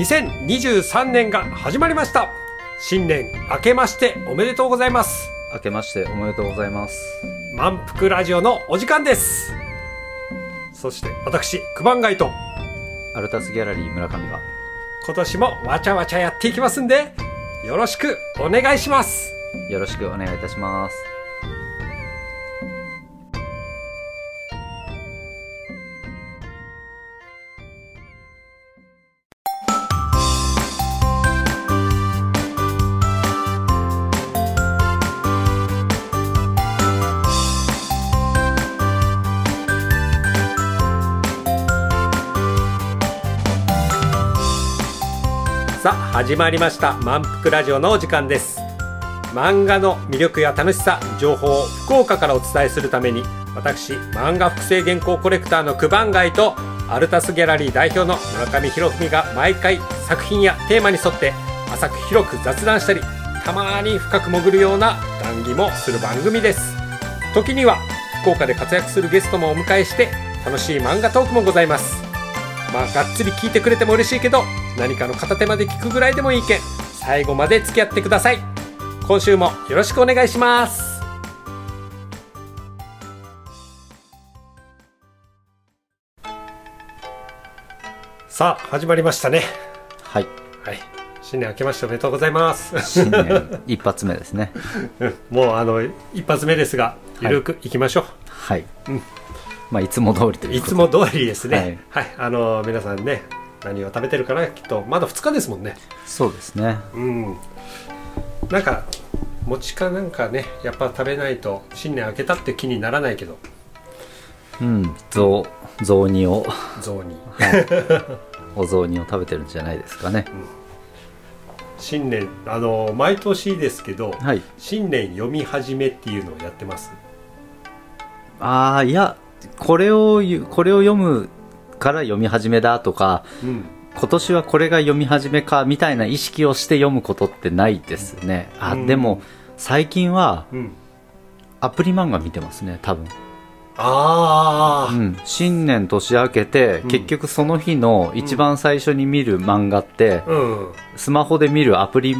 2023年が始まりました。新年明けましておめでとうございます。明けましておめでとうございます。満腹ラジオのお時間です。そして私九番街とアルタスギャラリー村上が今年もわちゃわちゃやっていきますんでよろしくお願いします。よろしくお願いいたします始まりました。満腹ラジオのお時間です。漫画の魅力や楽しさ情報を福岡からお伝えするために私漫画複製原稿コレクターの九番街とアルタスギャラリー代表の村上博文が毎回作品やテーマに沿って浅く広く雑談したりたまに深く潜るような談義もする番組です。時には福岡で活躍するゲストもお迎えして楽しい漫画トークもございます。まあがっつり聞いてくれても嬉しいけど何かの片手まで聞くぐらいでもいいけん。最後まで付き合ってください。今週もよろしくお願いします。さあ始まりましたね。はい。はい。新年明けましておめでとうございます。新年一発目ですね。う んもうあの一発目ですがゆるくいきましょう、はい、うんまあいつも通りといういことつも通りですね。はい、あの皆さんね何を食べてるかなきっと。まだ2日ですもんね。そうですね。うん。なんか餅かなんかねやっぱ食べないと新年明けたって気にならないけど。うん。雑雑煮を。雑煮。お雑煮を食べてるんじゃないですかね。新年あの毎年ですけどはい。新年読み始めっていうのをやってます？ああいやこれをゆこれを読むから読み始めだとかうん今年はこれが読み始めかみたいな意識をして読むことってないですね。あ、うん。でも最近はうん。アプリ漫画見てますね多分。ああ、うん、新年年明けて、うん。結局その日の一番最初に見る漫画って、うん。スマホで見るアプリ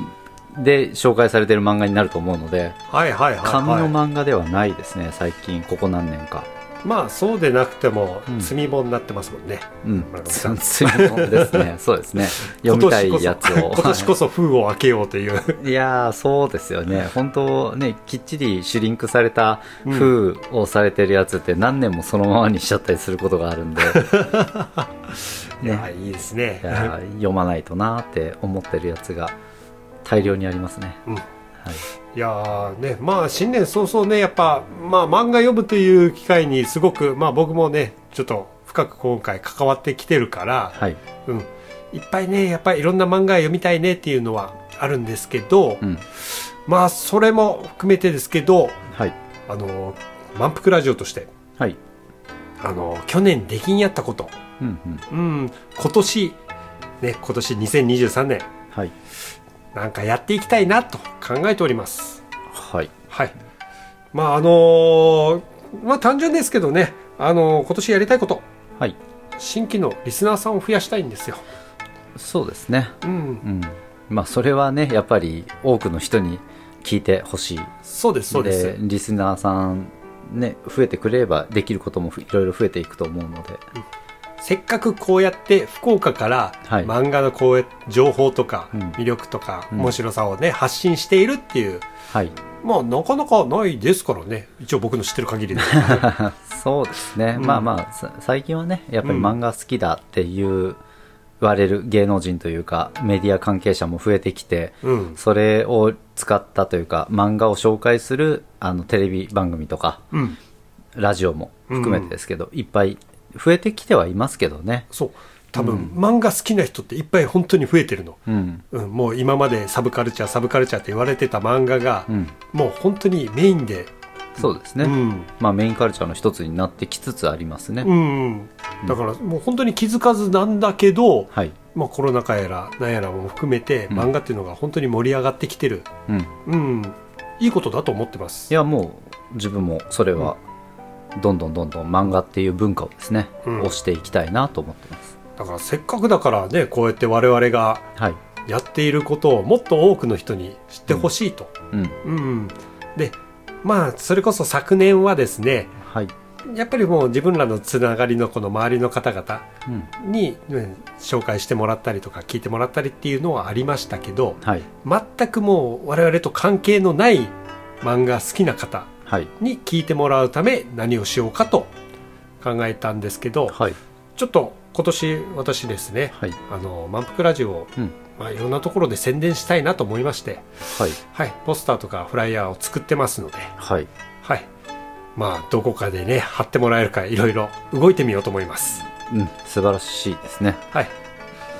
で紹介されてる漫画になると思うのではいはいはい、はい、紙の漫画ではないですね最近ここ何年かまあそうでなくてもうん。積み物になってますもんね、うん。村上さん。つみものですね。そうですね。読みたいやつを。今年こそ封を開けようという。いやーそうですよね。本当ねきっちりシュリンクされた封をされてるやつって何年もそのままにしちゃったりすることがあるんで。いやいいですね。いやー読まないとなーって思ってるやつが大量にありますね、うんはい、いやーねまあ新年早々ねやっぱまあ漫画読むという機会にすごくまあ僕もねちょっと深く今回関わってきてるから、はい。うん、いっぱいねやっぱりいろんな漫画読みたいねっていうのはあるんですけど、うん。まあそれも含めてですけどはい。あの満腹ラジオとしてはい。あの去年できんやったこと、うんうん。うん、今年ね今年2023年。はいなんかやっていきたいなと考えております。はいはい。まああのーまあ単純ですけどね、あのー今年やりたいこと、はい新規のリスナーさんを増やしたいんですよ。そうですねうんう。んまあそれはねやっぱり多くの人に聞いてほしいそうです、そうです。リスナーさんね増えてくれればできることもいろいろ増えていくと思うのでせっかくこうやって福岡からはい漫画のこうや情報とかうん魅力とかうん面白さをね、発信しているっていう、はいまあなかなかないですからね。一応僕の知ってる限りで。そうですね、うんまあまあさ最近はねやっぱりうん漫画好きだっていう言われる芸能人というかメディア関係者も増えてきてうん。それを使ったというか漫画を紹介するあのテレビ番組とかうん。ラジオも含めてですけど、いっぱい増えてきてはいますけどね。そう。多分、漫画好きな人っていっぱい本当に増えてるの。うん。うん、もう今までサブカルチャーサブカルチャーって言われてた漫画が、うん。もう本当にメインで、そうですね、うん。まあメインカルチャーの一つになってきつつありますね、うん、だからもう本当に気づかずなんだけど、はい、まあ、コロナ禍やらなんやらも含めて、うん。漫画っていうのが本当に盛り上がってきてる、うん、うん、いいことだと思ってます。いやもう自分もそれはどんどんどんどん漫画っていう文化をですね、うん。推していきたいなと思ってます。だからせっかくだからねこうやって我々がはい。やっていることをもっと多くの人に知ってほしいと、うん。うん。でまあそれこそ昨年はですねはい。やっぱりもう自分らのつながりのこの周りの方々うん。に、うん紹介してもらったりとか聞いてもらったりっていうのはありましたけどはい。全くもう我々と関係のない漫画好きな方はいに聞いてもらうため何をしようかと考えたんですけどはい。ちょっと今年私ですねはい。あの満腹ラジオを、うん。まあ、いろんなところで宣伝したいなと思いまして、はい。はい、ポスターとかフライヤーを作ってますので、はい。はい、まあどこかでね貼ってもらえるかいろいろ動いてみようと思います。うん。素晴らしいですね。はい、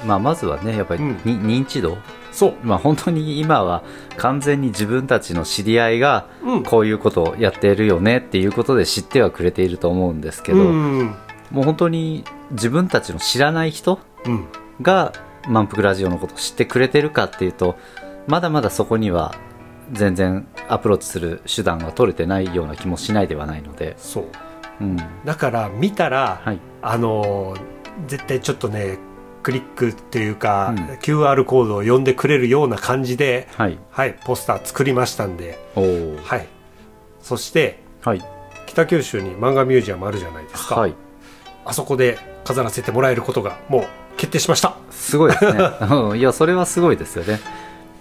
まあまずはねやっぱり、うん。に認知度そう、まあ本当に今は完全に自分たちの知り合いがうん、こういうことをやっているよねっていうことで知ってはくれていると思うんですけど、うん、もう本当に自分たちの知らない人うん、が満腹ラジオのことを知ってくれてるかっていうとまだまだそこには全然アプローチする手段が取れてないような気もしないではないので、そう。うん、だから見たら、はい。あのー絶対ちょっとねクリックっていうか、うん。QR コードを読んでくれるような感じで、はい。はい、ポスター作りましたんで、はい、そしてはい。北九州に漫画ミュージアムあるじゃないですか、はい。あそこで飾らせてもらえることがもう決定しました。すごいですね。うん。いやそれはすごいですよね。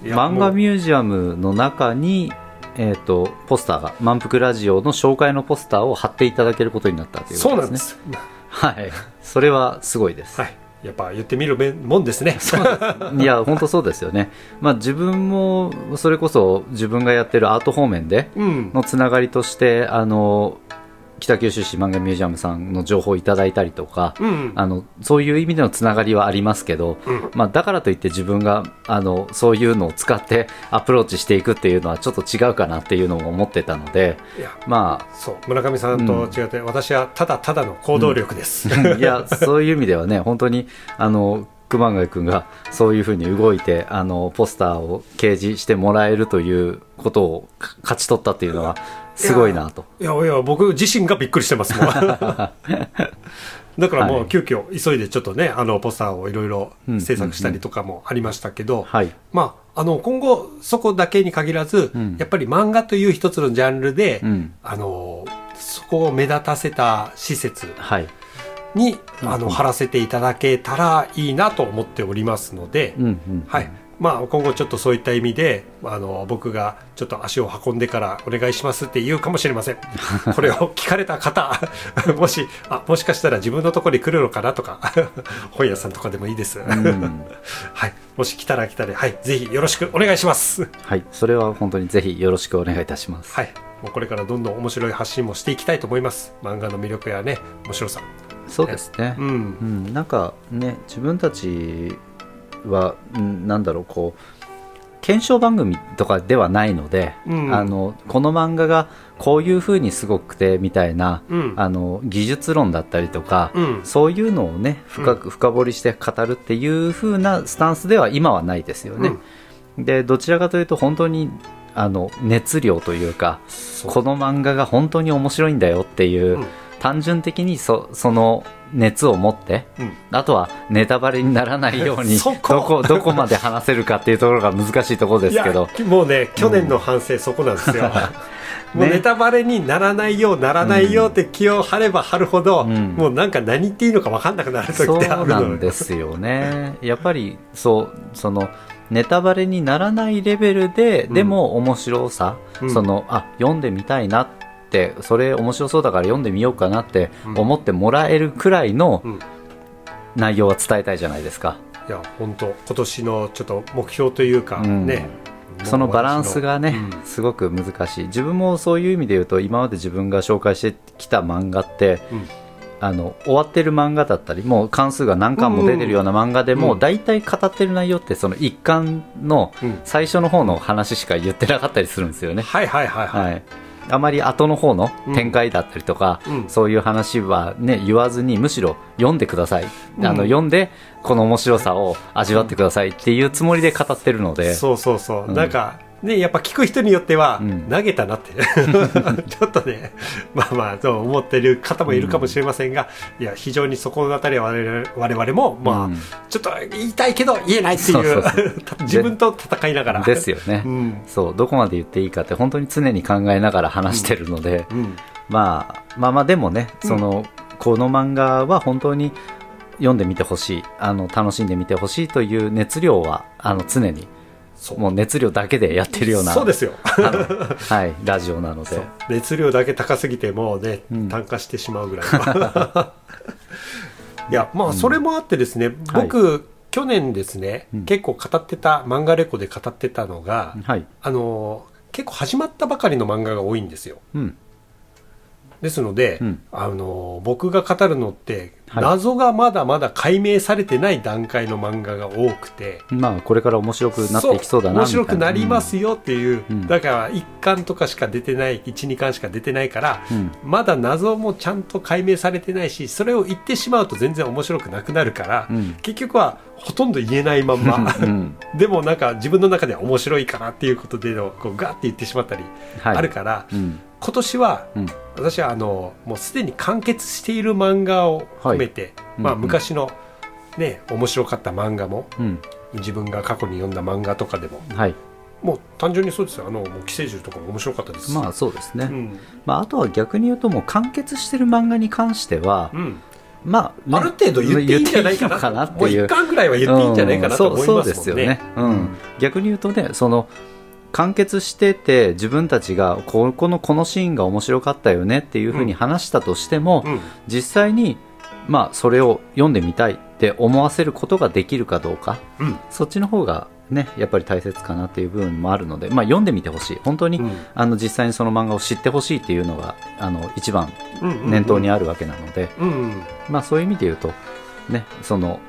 漫画ミュージアムの中にえー、とポスターが満腹ラジオの紹介のポスターを貼っていただけることになったというそうことですね。なんです。はい。それはすごいです、はいやっぱ言ってみるもんですね。いや本当そうですよね。まあ自分もそれこそ自分がやってるアート方面でうん。のつながりとしてあの北九州市漫画ミュージアムさんの情報をいただいたりとか、うんあのそういう意味でのつながりはありますけど、うん。まあ、だからといって自分があのそういうのを使ってアプローチしていくっていうのはちょっと違うかなっていうのも思ってたのでまそう村上さんと違って、私はただただの行動力です、あいやそういう意味ではね本当にあの熊谷君がそういうふうに動いてあのポスターを掲示してもらえるということをか勝ち取ったっていうのはすごいなと。いやいや僕自身がびっくりしてますもん だからもはい。う急遽急いでちょっとねあのポスターをいろいろ制作したりとかもありましたけど、はい。まああの今後そこだけに限らず、うん。やっぱり漫画という一つのジャンルで、うん。あのそこを目立たせた施設はい。に、あうんの貼らせていただけたらいいなと思っておりますので、うんうん。はいまあ、今後ちょっとそういった意味であの僕がちょっと足を運んでからお願いしますって言うかもしれません。これを聞かれた方 もしあもしかしたら自分のところに来るのかなとか 本屋さんとかでもいいです、うん。はい、もし来たら来たで、はい、ぜひよろしくお願いします。はい。それは本当にぜひよろしくお願いいたします。はい。もうこれからどんどん面白い発信もしていきたいと思います。漫画の魅力やね面白さ。そうですね、うん。うん、なんかね自分たちはうんなんだろうこう検証番組とかではないので、うん。あのこの漫画がこういう風にすごくてみたいな、うん。あの技術論だったりとか、うん。そういうのをね深く深掘りして語るっていう風なスタンスでは今はないですよね。でどちらかというと本当にあの熱量というかこの漫画が本当に面白いんだよっていう、うん単純的にそその熱を持ってうん。あとはネタバレにならないように そどここどこまで話せるかっていうところが難しいところですけど。もうね去年の反省そこなんですよ、もうネタバレにならないようならないようって気を張れば張るほど、うん。もうなんか何言っていいのか分かんなくなる時そうってあるの。よなんですよね。やっぱりそうそのネタバレにならないレベルで、うん。でも面白さ、うん。そのあ読んでみたいなってそれ面白そうだから読んでみようかなって思ってもらえるくらいのうん。内容は伝えたいじゃないですか、いや本当今年のちょっと目標というか、うん。ね。そのバランスがね、うん。すごく難しい。自分もそういう意味で言うと今まで自分が紹介してきた漫画ってうん。あの終わってる漫画だったりもう関数が何巻も出てるような漫画でも、うん。大体語ってる内容ってその一巻のうん。最初の方の話しか言ってなかったりするんですよね、はいはいはいはい、はい、あまり後の方の展開だったりとか、うん。そういう話は、ね、言わずにむしろ読んでください、うん。あの読んでこの面白さを味わってくださいっていうつもりで語ってるので、そうそうそう、うん。なんかね、やっぱ聞く人によっては、うん。投げたなって。ちょっとねまあまあそう思ってる方もいるかもしれませんが、いや非常にそこのあたりは我々もまあ、うん。ちょっと言いたいけど言えないっていう 自分と戦いながら。ですよね、うん。そうどこまで言っていいかって本当に常に考えながら話してるので、うん。まあ、まあまあでもねその、この漫画は本当に読んでみてほしい。あの楽しんでみてほしいという熱量はあの常にもう熱量だけでやってるような。そうですよ。はい、ラジオなので。熱量だけ高すぎてもうね、うん炭化してしまうぐらいの いやまあそれもあってですね、僕、去年ですね、うん。結構語ってた漫画レコで語ってたのが、はい、あの結構始まったばかりの漫画が多いんですよ。うんですので、うん。あの僕が語るのって、はい。謎がまだまだ解明されてない段階の漫画が多くてまあこれから面白くなっていきそうだな面白くなりますよっていう、うん。だから1巻とかしか出てない12巻しか出てないから、うん。まだ謎もちゃんと解明されてないしそれを言ってしまうと全然面白くなくなるから、うん。結局はほとんど言えないまんま。うん でもなんか自分の中では面白いかなっていうことでのこうガーって言ってしまったりはい。あるから、うん今年はうん。私はあのもうすでに完結している漫画を含めて、まあ、うん。うん昔の、ね、面白かった漫画もうん。自分が過去に読んだ漫画とかでもはい。もう単純にそうですよ。あのもう寄生獣とかも面白かったですし。まあそうですね、うん。まあ、あとは逆に言うともう完結してる漫画に関しては、うん。まあ、ねある程度言っていいんじゃないかな言っていいのかなってもういう。一巻ぐらいは言っていいんじゃないかなと思いまそうですよね、うん。逆に言うとねその完結してて自分たちがここのこのシーンが面白かったよねっていうふうに話したとしても、うん。実際にまあそれを読んでみたいって思わせることができるかどうかうん。そっちの方がねやっぱり大切かなっていう部分もあるので、まあ、読んでみてほしい。本当に、うん。あの実際にその漫画を知ってほしいっていうのがあの一番うんうんうん。念頭にあるわけなので、うんうん。まあ、そういう意味で言うと、ね、その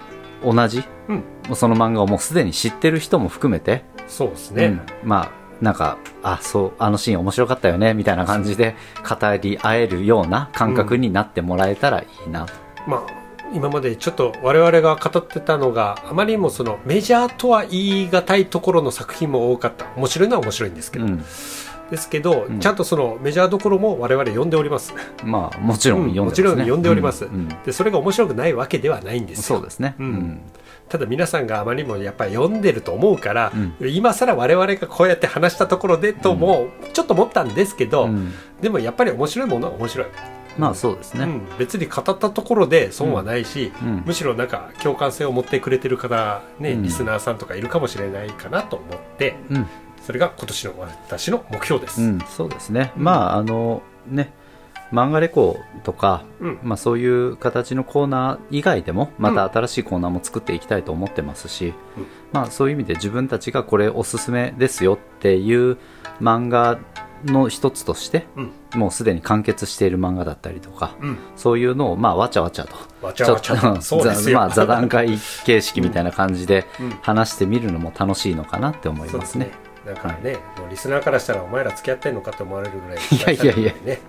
同じ、うん。その漫画をもうすでに知ってる人も含めて、そうですね、うん。まあなんかあそうあのシーン面白かったよねみたいな感じで語り合えるような感覚になってもらえたらいいな、まあ今までちょっと我々が語ってたのがあまりにもそのメジャーとは言い難いところの作品も多かった。面白いのは面白いんですけど、うんですけど、うん。ちゃんとそのメジャーどころも我々読んでおります。まあもちろん読んでます、ね。もちろん読んでおります、うん。うん。でそれが面白くないわけではないんですよ。そうですね、うん。ただ皆さんがあまりにもやっぱり読んでると思うから、う今更我々がこうやって話したところでともちょっと思ったんですけど、うん。でもやっぱり面白いものは面白い、まあそうですね、うん、別に語ったところで損はないし、うん。むしろなんか共感性を持ってくれてる方、ねうん。リスナーさんとかいるかもしれないかなと思ってうんそれが今年の私の目標です。うん、そうですね、まああのね漫画レコとか、うん。まあ、そういう形のコーナー以外でもまた新しいコーナーも作っていきたいと思ってますし、うん。まあ、そういう意味で自分たちがこれおすすめですよっていう漫画の一つとして、うん。もうすでに完結している漫画だったりとか、うん。そういうのをまあわちゃわちゃとわちゃわちゃまあ、座談会形式みたいな感じでうん。話してみるのも楽しいのかなって思いますね。なんかね、もうリスナーからしたらお前ら付き合ってんのかって思われるぐらいいやいやいや。ね。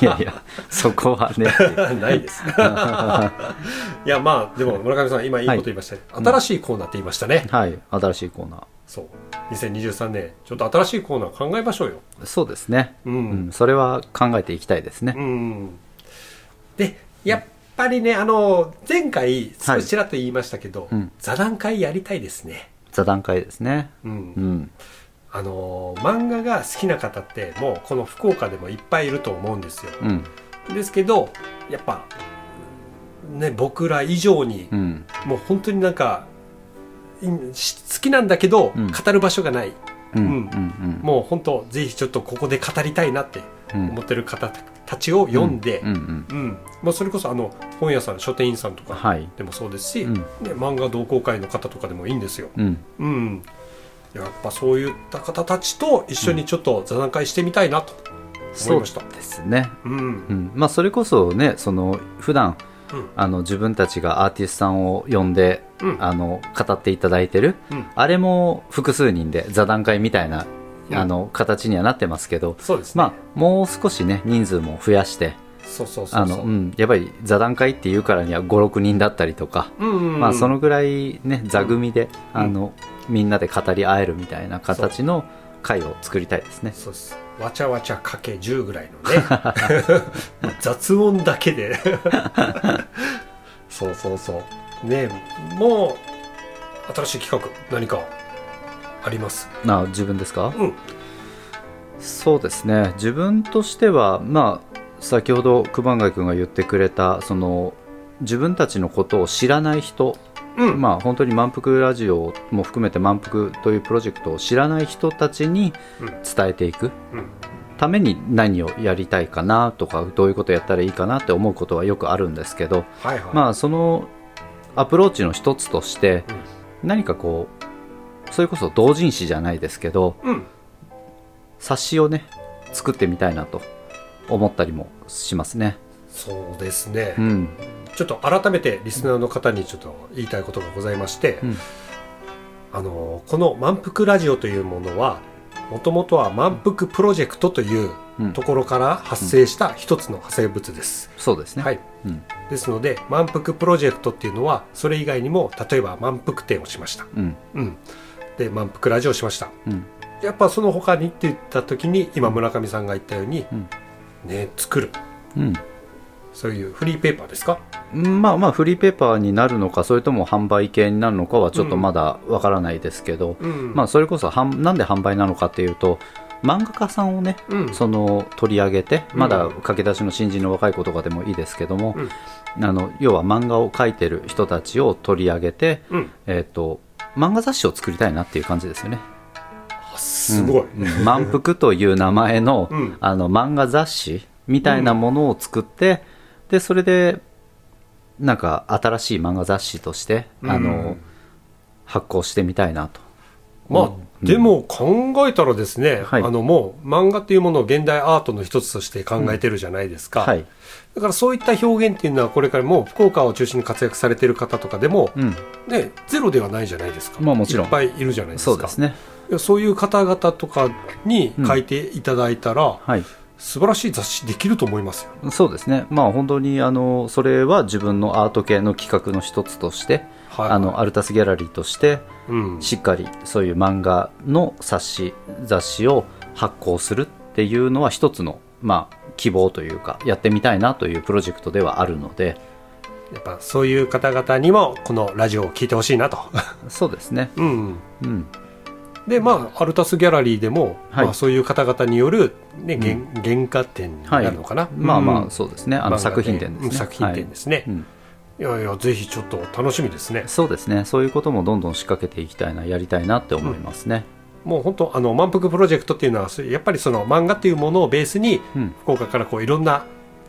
いやいや。そこはね。ないです。いやまあでも村上さん今いいこと言いましたね、はい新しいコーナーって言いましたね、はい、新しいコーナー。そう。2023年ちょっと新しいコーナー考えましょうよ。そうですね。ううん。ん、それは考えていきたいですね。うん。でやっぱりねあの前回少しちらっと言いましたけど、うん。座談会やりたいですね座談会ですね。うんうん。あの漫画が好きな方ってもうこの福岡でもいっぱいいると思うんですようん。ですけどやっぱね僕ら以上にうん。もう本当になんか好きなんだけど、うん語る場所がないうん。ううんん。もう本当ぜひちょっとここで語りたいなってうん。思ってる方たちを読んで、うん。うん。うんまあ、それこそあの本屋さん書店員さんとかはい。でもそうですし、うんね、漫画同好会の方とかでもいいんですよ。うん。うん、やっぱそういった方たちと一緒にちょっと座談会してみたいなと思そいうました。ですね。うんうん。まあ、それこそね、その、普段、うんあの、自分たちがアーティストさんを呼んで、うんあの、語っていただいてる、うんあれも複数人で座談会みたいな、うんあの、形にはなってますけど、そうですね。まあ、もう少しね、人数も増やして、そうそうそう。あの、うん、やっぱり座談会っていうからには5、6人だったりとか、うんうんうん。まあ、そのぐらいね座組で、あのみんなで語り合えるみたいな形の回を作りたいですね。そうです。わちゃわちゃかけ10ぐらいのね。雑音だけで。そうそうそう。ねもう新しい企画何か？あります。な自分ですか？うん。そうですね。自分としてはまあ先ほど熊谷君が言ってくれたその自分たちのことを知らない人、うん。まあ本当に満腹ラジオも含めて満腹というプロジェクトを知らない人たちにうん。伝えていく。うん。ために何をやりたいかなとかどういうことやったらいいかなって思うことはよくあるんですけどはいはい。まあそのアプローチの一つとして何かこうそれこそ同人誌じゃないですけどうん。冊子をね作ってみたいなと思ったりもしますね。そうですね、うん、ちょっと改めてリスナーの方にちょっと言いたいことがございまして、うん。あのこの満腹ラジオというものはもともとは満腹プロジェクトといううん。ところから発生した一つの派生物です、そうですね。はい。うん、ですので満腹プロジェクトっていうのはそれ以外にも例えば満腹展をしました、うん、うん、で満腹ラジオをしました。うん、やっぱその他にって言った時に今村上さんが言ったように、うん。ね作る。うん。そういうフリーペーパーですか？まあまあフリーペーパーになるのかそれとも販売系になるのかはちょっとまだわからないですけど、うん。まあそれこそはんなんで販売なのかっていうと漫画家さんをねうん。その取り上げてうん。まだ駆け出しの新人の若い子とかでもいいですけども、うん。あの要は漫画を描いてる人たちを取り上げて、うん。えっ、と漫画雑誌を作りたいなっていう感じですよね。あすごい、うん。うん。満腹という名前の,、うん。あの漫画雑誌みたいなものを作って、でそれでなんか新しい漫画雑誌として、あうのん発行してみたいなと。まあ、うん。でも考えたらですね、はい。あのもう漫画っていうものを現代アートの一つとして考えてるじゃないですか、はい、だからそういった表現っていうのはこれからもう福岡を中心に活躍されてる方とかでも、うん、ね、ゼロではないじゃないですか、まあもちろん。いっぱいいるじゃないですか。そうですね。そういう方々とかに書いていただいたら、はい、素晴らしい雑誌できると思いますよ、そうですね。まあ本当にあのそれは自分のアート系の企画の一つとして、はい。あのアルタスギャラリーとしてうん、しっかりそういう漫画の冊子雑誌を発行するっていうのは一つのまあ希望というかやってみたいなというプロジェクトではあるので。やっぱそういう方々にもこのラジオを聞いてほしいなと、そうですね。うん、うん。でまあアルタスギャラリーでも、はい。まあ、そういう方々による、ね原原価展になるのかな、まあまあうん。そうですね。あの作品展ですね。うん作品展ですね、はい。うん。い、やいやぜひちょっと楽しみですね。そうですね。そういうこともどんどん仕掛けていきたいなやりたいなって思いますね、もう本当あの満腹プロジェクトっていうのはやっぱりその漫画っていうものをベースにうん。福岡からこういろんな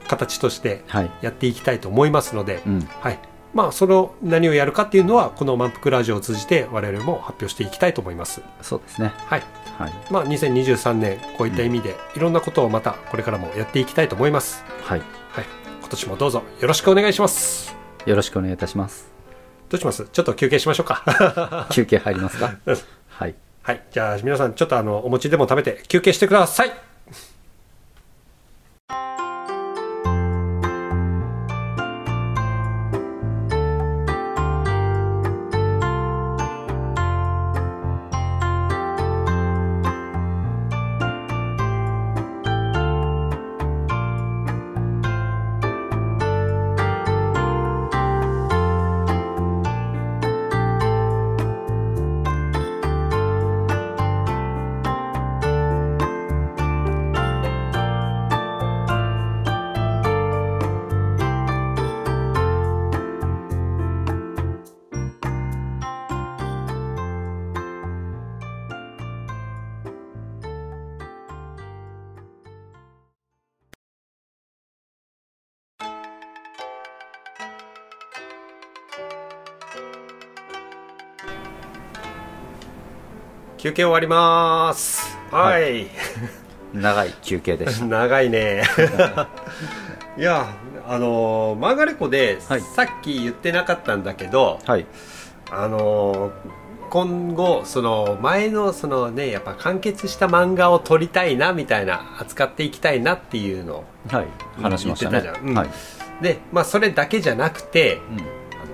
形としてはい、やっていきたいと思いますので、うん、はい。まあその何をやるかっていうのはこの満腹ラジオを通じて我々も発表していきたいと思います。そうですね。はい。はい。まあ2023年こういった意味でいろんなことをまたこれからもやっていきたいと思います。はい。はい。今年もどうぞよろしくお願いします。よろしくお願いいたします。どうします？ちょっと休憩しましょうか。休憩入りますか？う んはいはい。じゃあ皆さんちょっとあのお餅でも食べて休憩してください。休憩終わります。はい、長い休憩でし 長いね。いやあのーマーガレコで、はい。さっき言ってなかったんだけどたはい。あのー今後その前のそのねやっぱ完結した漫画を撮りたいなみたいな扱っていきたいなっていうのはい。話しましたね。言ってたじゃん。うん。はい、でまあそれだけじゃなくてうん。あの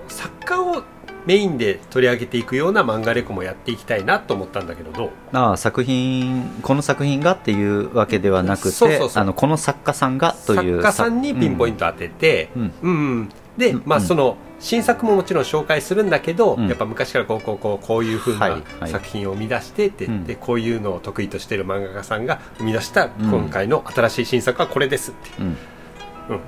作家をメインで取り上げていくような漫画レコもやっていきたいなと思ったんだけどどう？ああ作品この作品がっていうわけではなくてこの作家さんがという作家さんにピンポイント当てて、うん。うん。うん。で、まあ、うんその新作ももちろん紹介するんだけど、うん。やっぱ昔からこうこうこうこういうふうはいなはい。作品を生み出してって、うん。でこういうのを得意としている漫画家さんが生み出したん。今回の新しい新作はこれですって、うんうん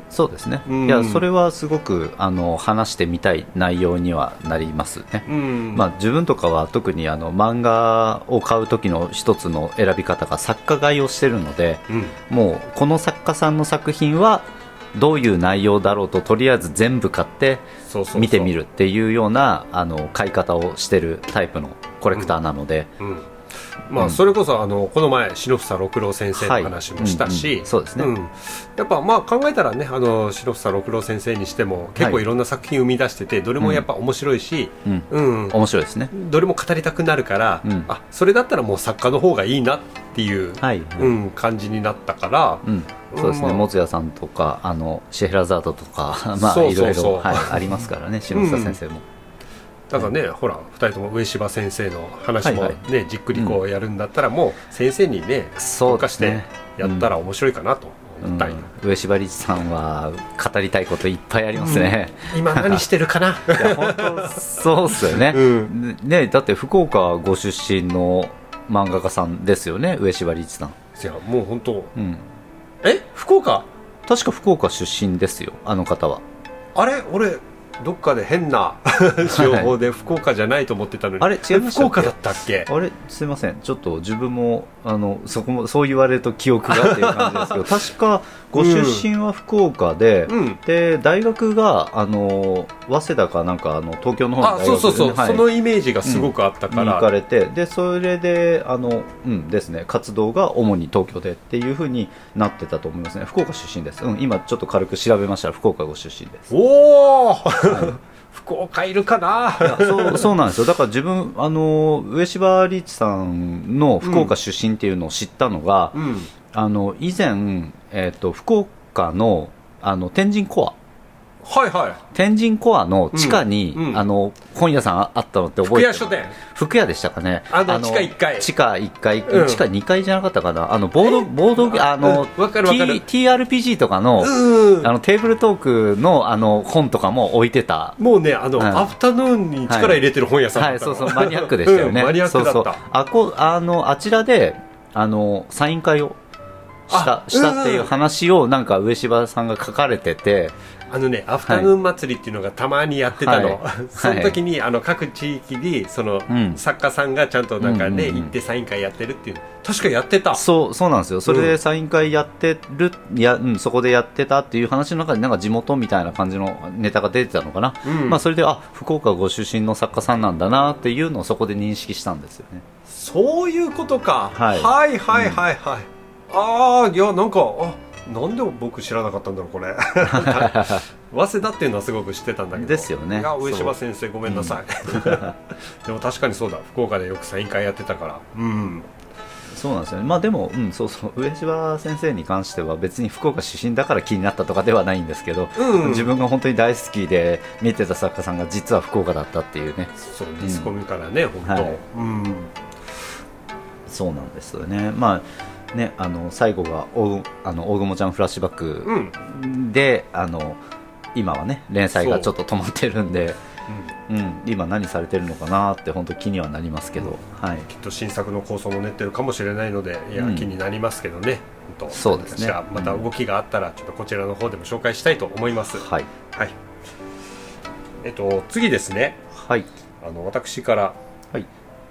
そうですね、うん。いやそれはすごくあの話してみたい内容にはなりますね、うん。まあ、自分とかは特にあの漫画を買う時の一つの選び方が作家買いをしてるのでうん。もうこの作家さんの作品はどういう内容だろうととりあえず全部買って見てみるっていうようなあの買い方をしてるタイプのコレクターなので、うんまあ、うん。それこそあのこの前篠房六郎先生の話もしたし、はい。うんうん。そうですね。ん。やっぱまあ考えたらねあの篠房六郎先生にしても結構はいいろんな作品生み出しててどれもやっぱ面白いし、うん。うん。面白いですね。どれも語りたくなるから、うん。あそれだったらもう作家の方がいいなっていう、はい、うん、感じになったから、うん、そうですね、まあ。もつやさんとかあのシェヘラザードとか まあいろいろはいありますからね篠下先生も、だからね、ほら2人とも上柴先生の話もね、はいはじっくりこうやるんだったら、もう先生にねそう特化してやったら面白いかなと思ったんよ、うん、上柴理事さんは語りたいこといっぱいありますね、今何してるかな？いや本当そうっすよね, うん。ねだって福岡ご出身の漫画家さんですよね上柴理事さん、いやもう本当。うん、え？福岡？確か福岡出身ですよあの方は。あれ？俺どっかで変な情報で福岡じゃないと思ってたのに。あれ違いましたっけ？福岡だったっけ？あれすいません。ちょっと自分もあのそこもそう言われると記憶がっていう感じですけど 確かご出身は福岡で、うん。で大学があの早稲田かなんかあの東京の方のあ大学そうそう。そう、はい。そのイメージがすごくあったかにら、行かれてでそれであの、うんですね、活動が主に東京でっていうふうになってたと思いますね。福岡出身です、うん、今ちょっと軽く調べましたら福岡ご出身です。おお、福岡いるかな？そうそうなんですよ。だから自分あの上柴リーチさんの福岡出身っていうのを知ったのが、うん。あの以前、えー、と福岡のあの天神コアはいはい。天神コアの地下に、うんうん。あの本屋さんあったのって覚えてる。福屋書店。福屋でしたかね。あの地下一階。地下1階、うん。地下2階じゃなかったかな。あのボードボードあの、T、TRPG とかの,、うんあのテーブルトークのあの本とかも置いてた。もうねあの、うん。アフタヌーンに力入れてる本屋さんだはい、ったのそうそう、マニアックでしたよね。うんマニアックだった。そうそう。あこあのあちらであのサイン会をしたあしたっていううん話をなんか上柴さんが書かれてて、あのねアフタヌーン祭りっていうのがたまにやってたの、はい。その時にあの各地域にその、うん。作家さんがちゃんとなんかね、うんうんうん行ってサイン会やってるっていう。の確かやってた。そうそうなんですよ。それうん。でサイン会やってる、やうんそこでやってたっていう話の中になんか地元みたいな感じのネタが出てたのかな。うん。まあそれであ福岡ご出身の作家さんなんだなっていうのをそこで認識したんですよね。そういうことか、はい。はいはいはいはい。ああいやなんかあなんで僕知らなかったんだろうこれ。早稲田っていうのはすごく知ってたんだけど。ですよね。いや上柴先生ごめんなさい、でも確かにそうだ。福岡でよくサイン会やってたから。うん。そうなんですよね。まあでも、うん、そうそう、上柴先生に関しては別に福岡出身だから気になったとかではないんですけど、うん。自分が本当に大好きで見てた作家さんが実は福岡だったっていうね、そうディスコミからね、本当、はい。うん。そうなんですよね。まあね、あの最後がおあの大雲ちゃんフラッシュバッうん。クで、あの今はね連載がちょっと止まってるんで、うん、今何されてるのかなって本当気にはなりますけど、はい。きっと新作の構想も練ってるかもしれないのでいや、うん。気になりますけどね。そうですね。また動きがあったらちょっとこちらの方でも紹介したいと思います、はい。はい。えっと次ですね。はい。あの私からはい。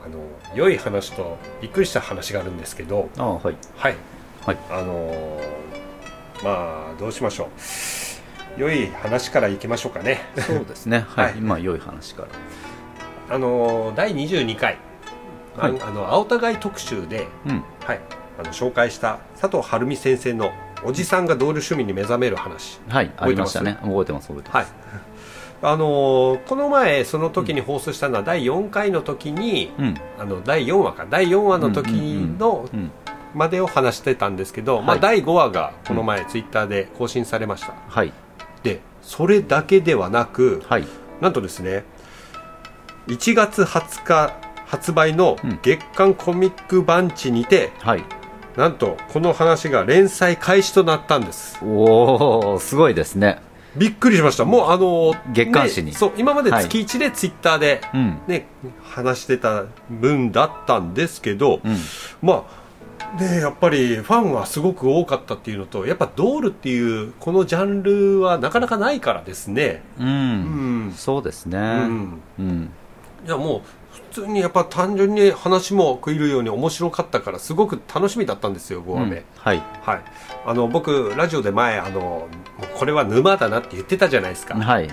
あの良い話とびっくりした話があるんですけどあはい。はいはい。あのーまあどうしましょう良い話からいきましょうかねそうですね。はい。はいまあ良い話から。あのー第22回、あはいあの青互い特集で、うん。はい、あの紹介した佐藤晴美先生のおじさんがドール趣味に目覚める話はい。あ覚えてます？りましたね。覚えてます。覚えてます。はいあのーこの前その時に放送したのは第4回の時に、うん。あの第4話か第4話の時のうん。までを話してたんですけど、まあ、はい第5話がこの前ツイッターで更新されました、はい。でそれだけではなくはい。なんとですね1月20日発売のうん月刊コミックバンチにて、はいなんとこの話が連載開始となったんですおおすごいですねびっくりしました。もうあの月刊誌に。ねそう今まではい。月1でツイッターで、うん。ね話してた分だったんですけど、うん。まあねやっぱりファンはすごく多かったっていうのとやっぱドールっていうこのジャンルはなかなかないからですね。うん、うん、そうですね。うん、うん。いやもう普通にやっぱ単純に話も食い入るように面白かったからすごく楽しみだったんですよ5話目、うん。はい。はい。あの僕ラジオで前あのこれは沼だなって言ってたじゃないですか、はい。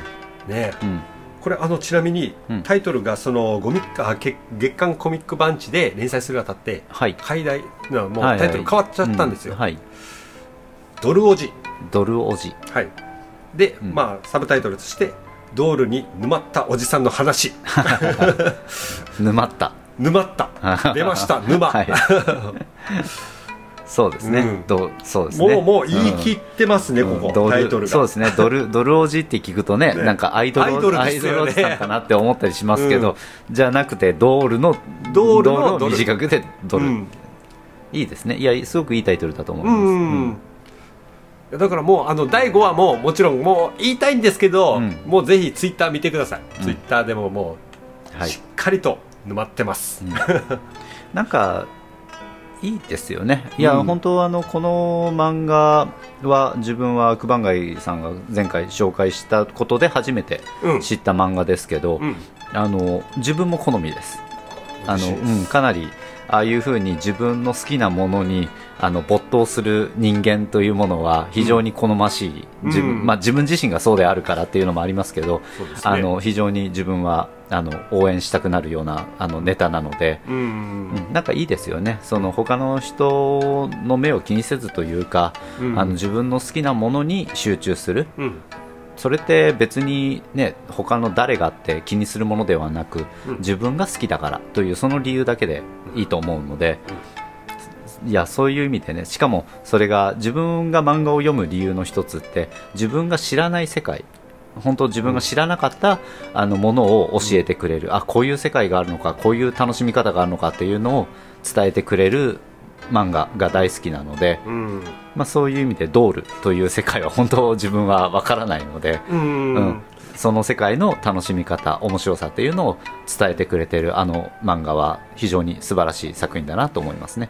ね。うん。これあのちなみにうん。タイトルがそのゴミあけ月刊コミックバンチで連載するにあたってはい。海外なもうタイトル変わっちゃったんですよ、うはい。ドルおじドルおじはい。で、うん。まあサブタイトルとしてドールに沼ったおじさんの話。沼った。沼った。出ました沼、はい そうですね、うん。どうそうですね。もうもう言い切ってますね、うん。ここドルタイトルが。そうですね。ドル ドルおじって聞くとねね。なんかアイドルアイドルね。アイドルおじさんかなって思ったりしますけど、じゃなくてドールのドールのを短くてドル、うん。いいですね。いやすごくいいタイトルだと思いうんます、うん。だからもうあの第5話ももちろんもう言いたいんですけど、うん。もうぜひツイッター見てください、うん。ツイッターでももうはい。しっかりと沼ってます、なんかいいですよね。いや、うん。本当あのこの漫画は自分は九番街さんが前回紹介したことで初めてうん。知った漫画ですけど、うん。あの自分も好みです。あの、うん、かなりああいうふうに自分の好きなものにあの没頭する人間というものは非常に好ましい、うん自分。うん。まあ、自分自身がそうであるからっていうのもありますけど、ね。あの非常に自分はあの応援したくなるようなあのネタなので、うんうん、なんかいいですよね。その他の人の目を気にせずというか、うん。あの自分の好きなものに集中する。うん。それって別にね他の誰がって気にするものではなく、うん。自分が好きだからというその理由だけでいいと思うので、いやそういう意味でねしかもそれが自分が漫画を読む理由の一つって自分が知らない世界本当自分が知らなかった、あのものを教えてくれる、あこういう世界があるのかこういう楽しみ方があるのかっていうのを伝えてくれる漫画が大好きなので、うん。まあ、そういう意味でドールという世界は本当自分はわからないので、うん。うん。その世界の楽しみ方面白さっていうのを伝えてくれてるあの漫画は非常に素晴らしい作品だなと思いますね。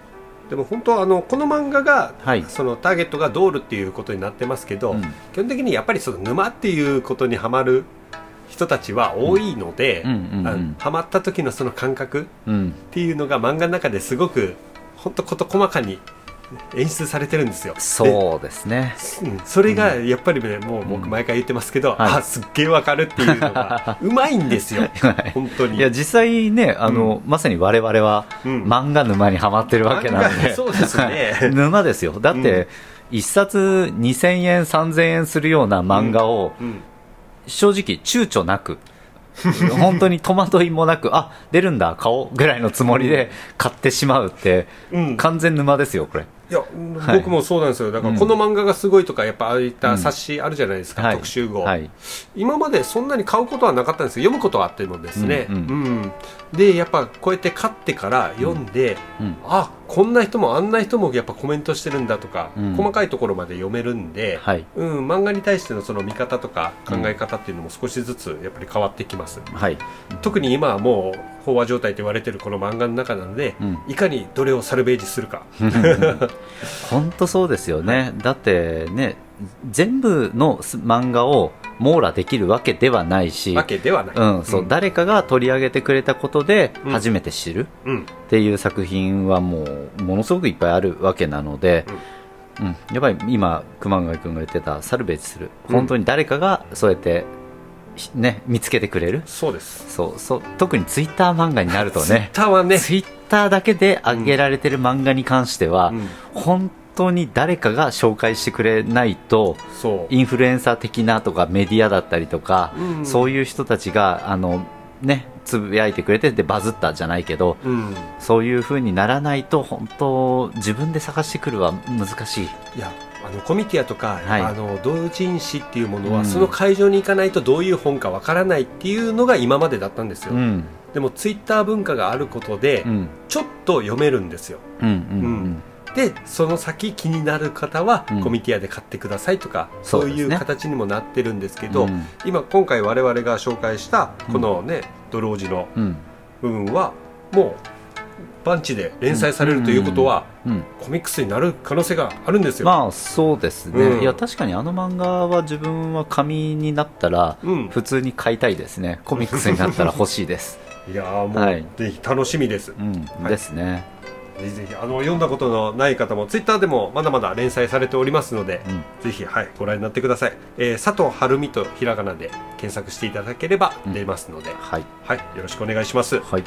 でも本当あのこの漫画が、はい。そのターゲットがドールっていうことになってますけど、うん。基本的にやっぱりその沼っていうことにはまる人たちは多いので、うんうんうん。あのハマった時のその感覚うん。っていうのが漫画の中ですごく本当事細かに演出されてるんですよ。そうですね。それがやっぱりねもう僕毎回言ってますけど、はい。あすっげえわかるっていうのが うまいんですよ。はい。本当に。いや実際ねあの、まさに我々はうん。漫画沼にはまってるわけなので。そうですね。沼ですよ。だって、うん。一冊2000円3000円するような漫画を、うん。正直躊躇なく本当に戸惑いもなくあ出るんだ買おうぐらいのつもりで買ってしまうって、うん。完全沼ですよこれいや、はい。僕もそうなんですよ。だからうん。この漫画がすごいとかやっぱああいった冊子あるじゃないですか、はい。特集号、はい。今までそんなに買うことはなかったんですよ。読むことはあってもですね、うんうん。でやっぱこうやって買ってから読んで、うん。あこんな人もあんな人もやっぱコメントしてるんだとか、うん。細かいところまで読めるんで、はい。うん、漫画に対してのその見方とか考え方っていうのも少しずつやっぱり変わってきます、はい。特に今はもう飽和状態と言われてるこの漫画の中なので、うん。いかにどれをサルベージするか、本当そうですよね、だってね全部のす漫画を網羅できるわけではないしわけではない、うんそううん。誰かが取り上げてくれたことでうん。初めて知るうん。っていう作品はもうものすごくいっぱいあるわけなので、うん。やっぱり今熊谷君が言ってたサルベージするうん。本当に誰かがそうやって、ひね、見つけてくれる？そうです。そうそう特にツイッター漫画になるとツイッねターはね、ツイッターだけで上げられてる漫画に関しては、うん。本当に誰かが紹介してくれないとインフルエンサー的なとかメディアだったりとか、うん。そういう人たちがあの、ね、つぶやいてくれてでバズったじゃないけどうん。そういう風にならないと本当自分で探してくるは難しい。いやあのコミティアとか、はい。あの同人誌っていうものは、うん。その会場に行かないとどういう本かわからないっていうのが今までだったんですよ、うん。でもツイッター文化があることで、うん。ちょっと読めるんですよ。うんうんでその先気になる方は、うん。コミティアで買ってくださいとかそうういう形にもなってるんですけうど、ん。今今回我々が紹介したこのね、ドロージのうん。部分はもうバンチで連載されるということは、うんコミックスになる可能性があるんですよ、まあそうですね、うん。いや確かにあの漫画は自分は紙になったらうん。普通に買いたいですね。コミックスになったら欲しいです、いやーもう、はい。ぜひ楽しみです、うんはい。ですね、ぜひぜひあの読んだことのない方もツイッターでもまだまだ連載されておりますので、うん。ぜひ、はい、ご覧になってください、えー佐藤晴美とひらがなで検索していただければうん。出ますので、はい。はい、よろしくお願いします。はい。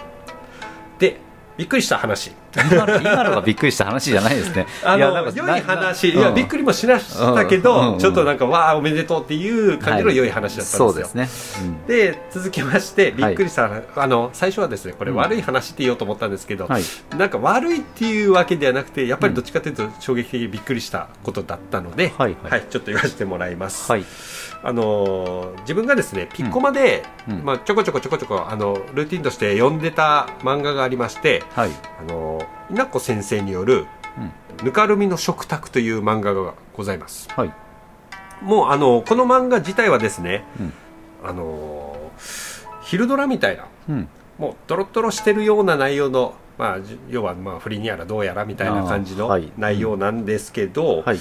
でびっくりした話。今のがびっくりした話じゃないですね。あのい良い話いなうん。やびっくりもしましたけど、うんうんちょっとなんかわあおめでとうっていう感じの良い話だったんですよ、そうですね、うん。で続きましてびっくりした、あの最初はですねこれうん。悪い話って言おうと思ったんですけど、はい。なんか悪いっていうわけではなくてやっぱりどっちかというと衝撃的にびっくりしたことだったので、はいはい。ちょっと言わせてもらいます、はい。あのー自分がですねピッコマで、まあ、ちょこちょこちょこちょこあのルーティンとして読んでた漫画がありまして、はい。あのー稲子先生による「ぬかるみの食卓」という漫画がございます。はい。もうあのこの漫画自体はですね、うん。あのー昼ドラみたいなうん。もうドロドロしてるような内容の、まあ、じ要はまあ不倫やらどうやらみたいな感じの内容なんですけど、はい。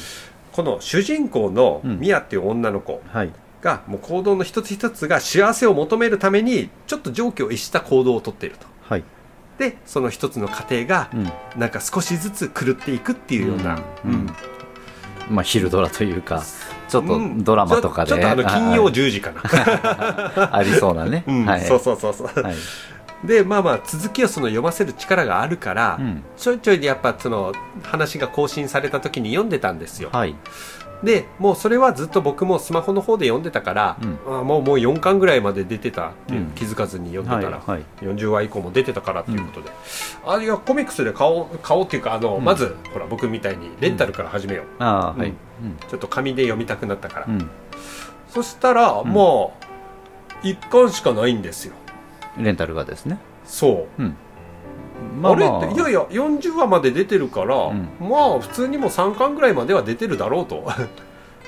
この主人公のうん。ミヤっていう女の子はい。が、もう行動の一つ一つが幸せを求めるためにちょっと常軌を逸した行動をとっていると。はいでその一つの過程がうん。なんか少しずつ狂っていくっていうような、うん。うん。まあ昼ドラというかちょっとうん。ドラマとかで、ちょちょっとあの金曜はい10時かな、ありそうなね、うん。はい。そうそうそうそう、はい。でまあまあ続きをその読ませる力があるから、うんちょいちょいでやっぱその話が更新された時に読んでたんですよ、はいでもうそれはずっと僕もスマホの方で読んでたから、うん。あもうもう4巻ぐらいまで出てたっていう、うん。気づかずに読んでたら、はいはい。40話以降も出てたからっていうことで、あいやコミックスで買おう買おうっていうかあの、うん。まずほら僕みたいにレンタルから始めよう、ああはい、うん。ちょっと紙で読みたくなったから、うん。そしたら、ん。もう1巻しかないんですよ。うんレンタルがですね。そううんあ。れっていやいや40話まで出てるから、ん。まあ普通にも3巻ぐらいまでは出てるだろうと。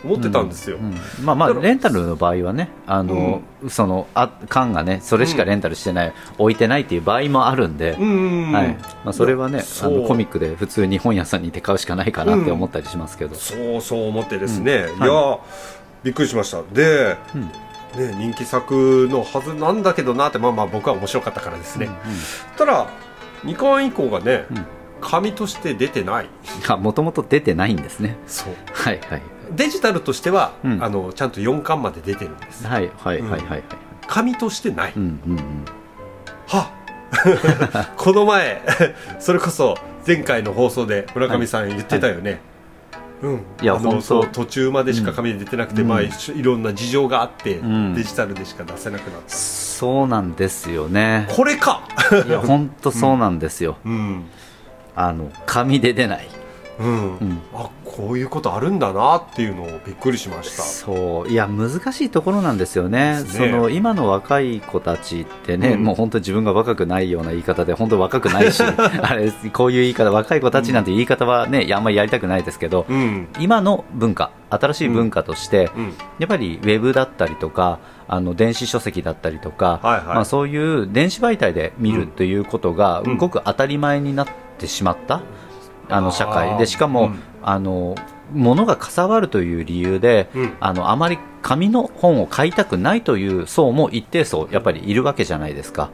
思ってたんですよ、うんまあまあだからレンタルの場合はねあの、そのあ缶がねそれしかレンタルしてない、置いてないっていう場合もあるんで、うんうんうん。はい。まあ、それはねあのコミックで普通に本屋さんに行って買うしかないかなって思ったりしますけど、そうそう思ってですね、うん。いや、びっくりしました。で、うん。ね、人気作のはずなんだけどなってまあまあ僕は面白かったからですね、ただ2巻以降がね、うん。紙として出てない。もともと出てないんですね。そう。はいはい。デジタルとしては、うん。あのちゃんと4巻まで出てるんです。はいはいはいはいはい。紙としてない、うんうんうん。は この前それこそ前回の放送で村上さん言ってたよね、うん、いやあの本当。そう途中までしか紙で出てなくて、うん。まあ、いいろんな事情があって、ん。デジタルでしか出せなくなった。そうなんですよね。これか！いや本当そうなんですよ、うん。あの紙で出ないうん、うん。あこういうことあるんだなっていうのをびっくりしました。そう。いや難しいところなんですよね。ね。その今の若い子たちってね、うん。もう本当自分が若くないような言い方で本当若くないし あれこういう言い方若い子たちなんて言い方はね、あんまりやりたくないですけどうん。今の文化新しい文化として、うん。やっぱりウェブだったりとかあの電子書籍だったりとか、はいはい。まあ、そういう電子媒体で見うんるということがうん。ごく当たり前になってしまった、あの社会。でしかも、うんあの物がかさばるという理由で、うん。あのあまり紙の本を買いたくないという層も一定層やっぱりいるわけじゃないですか。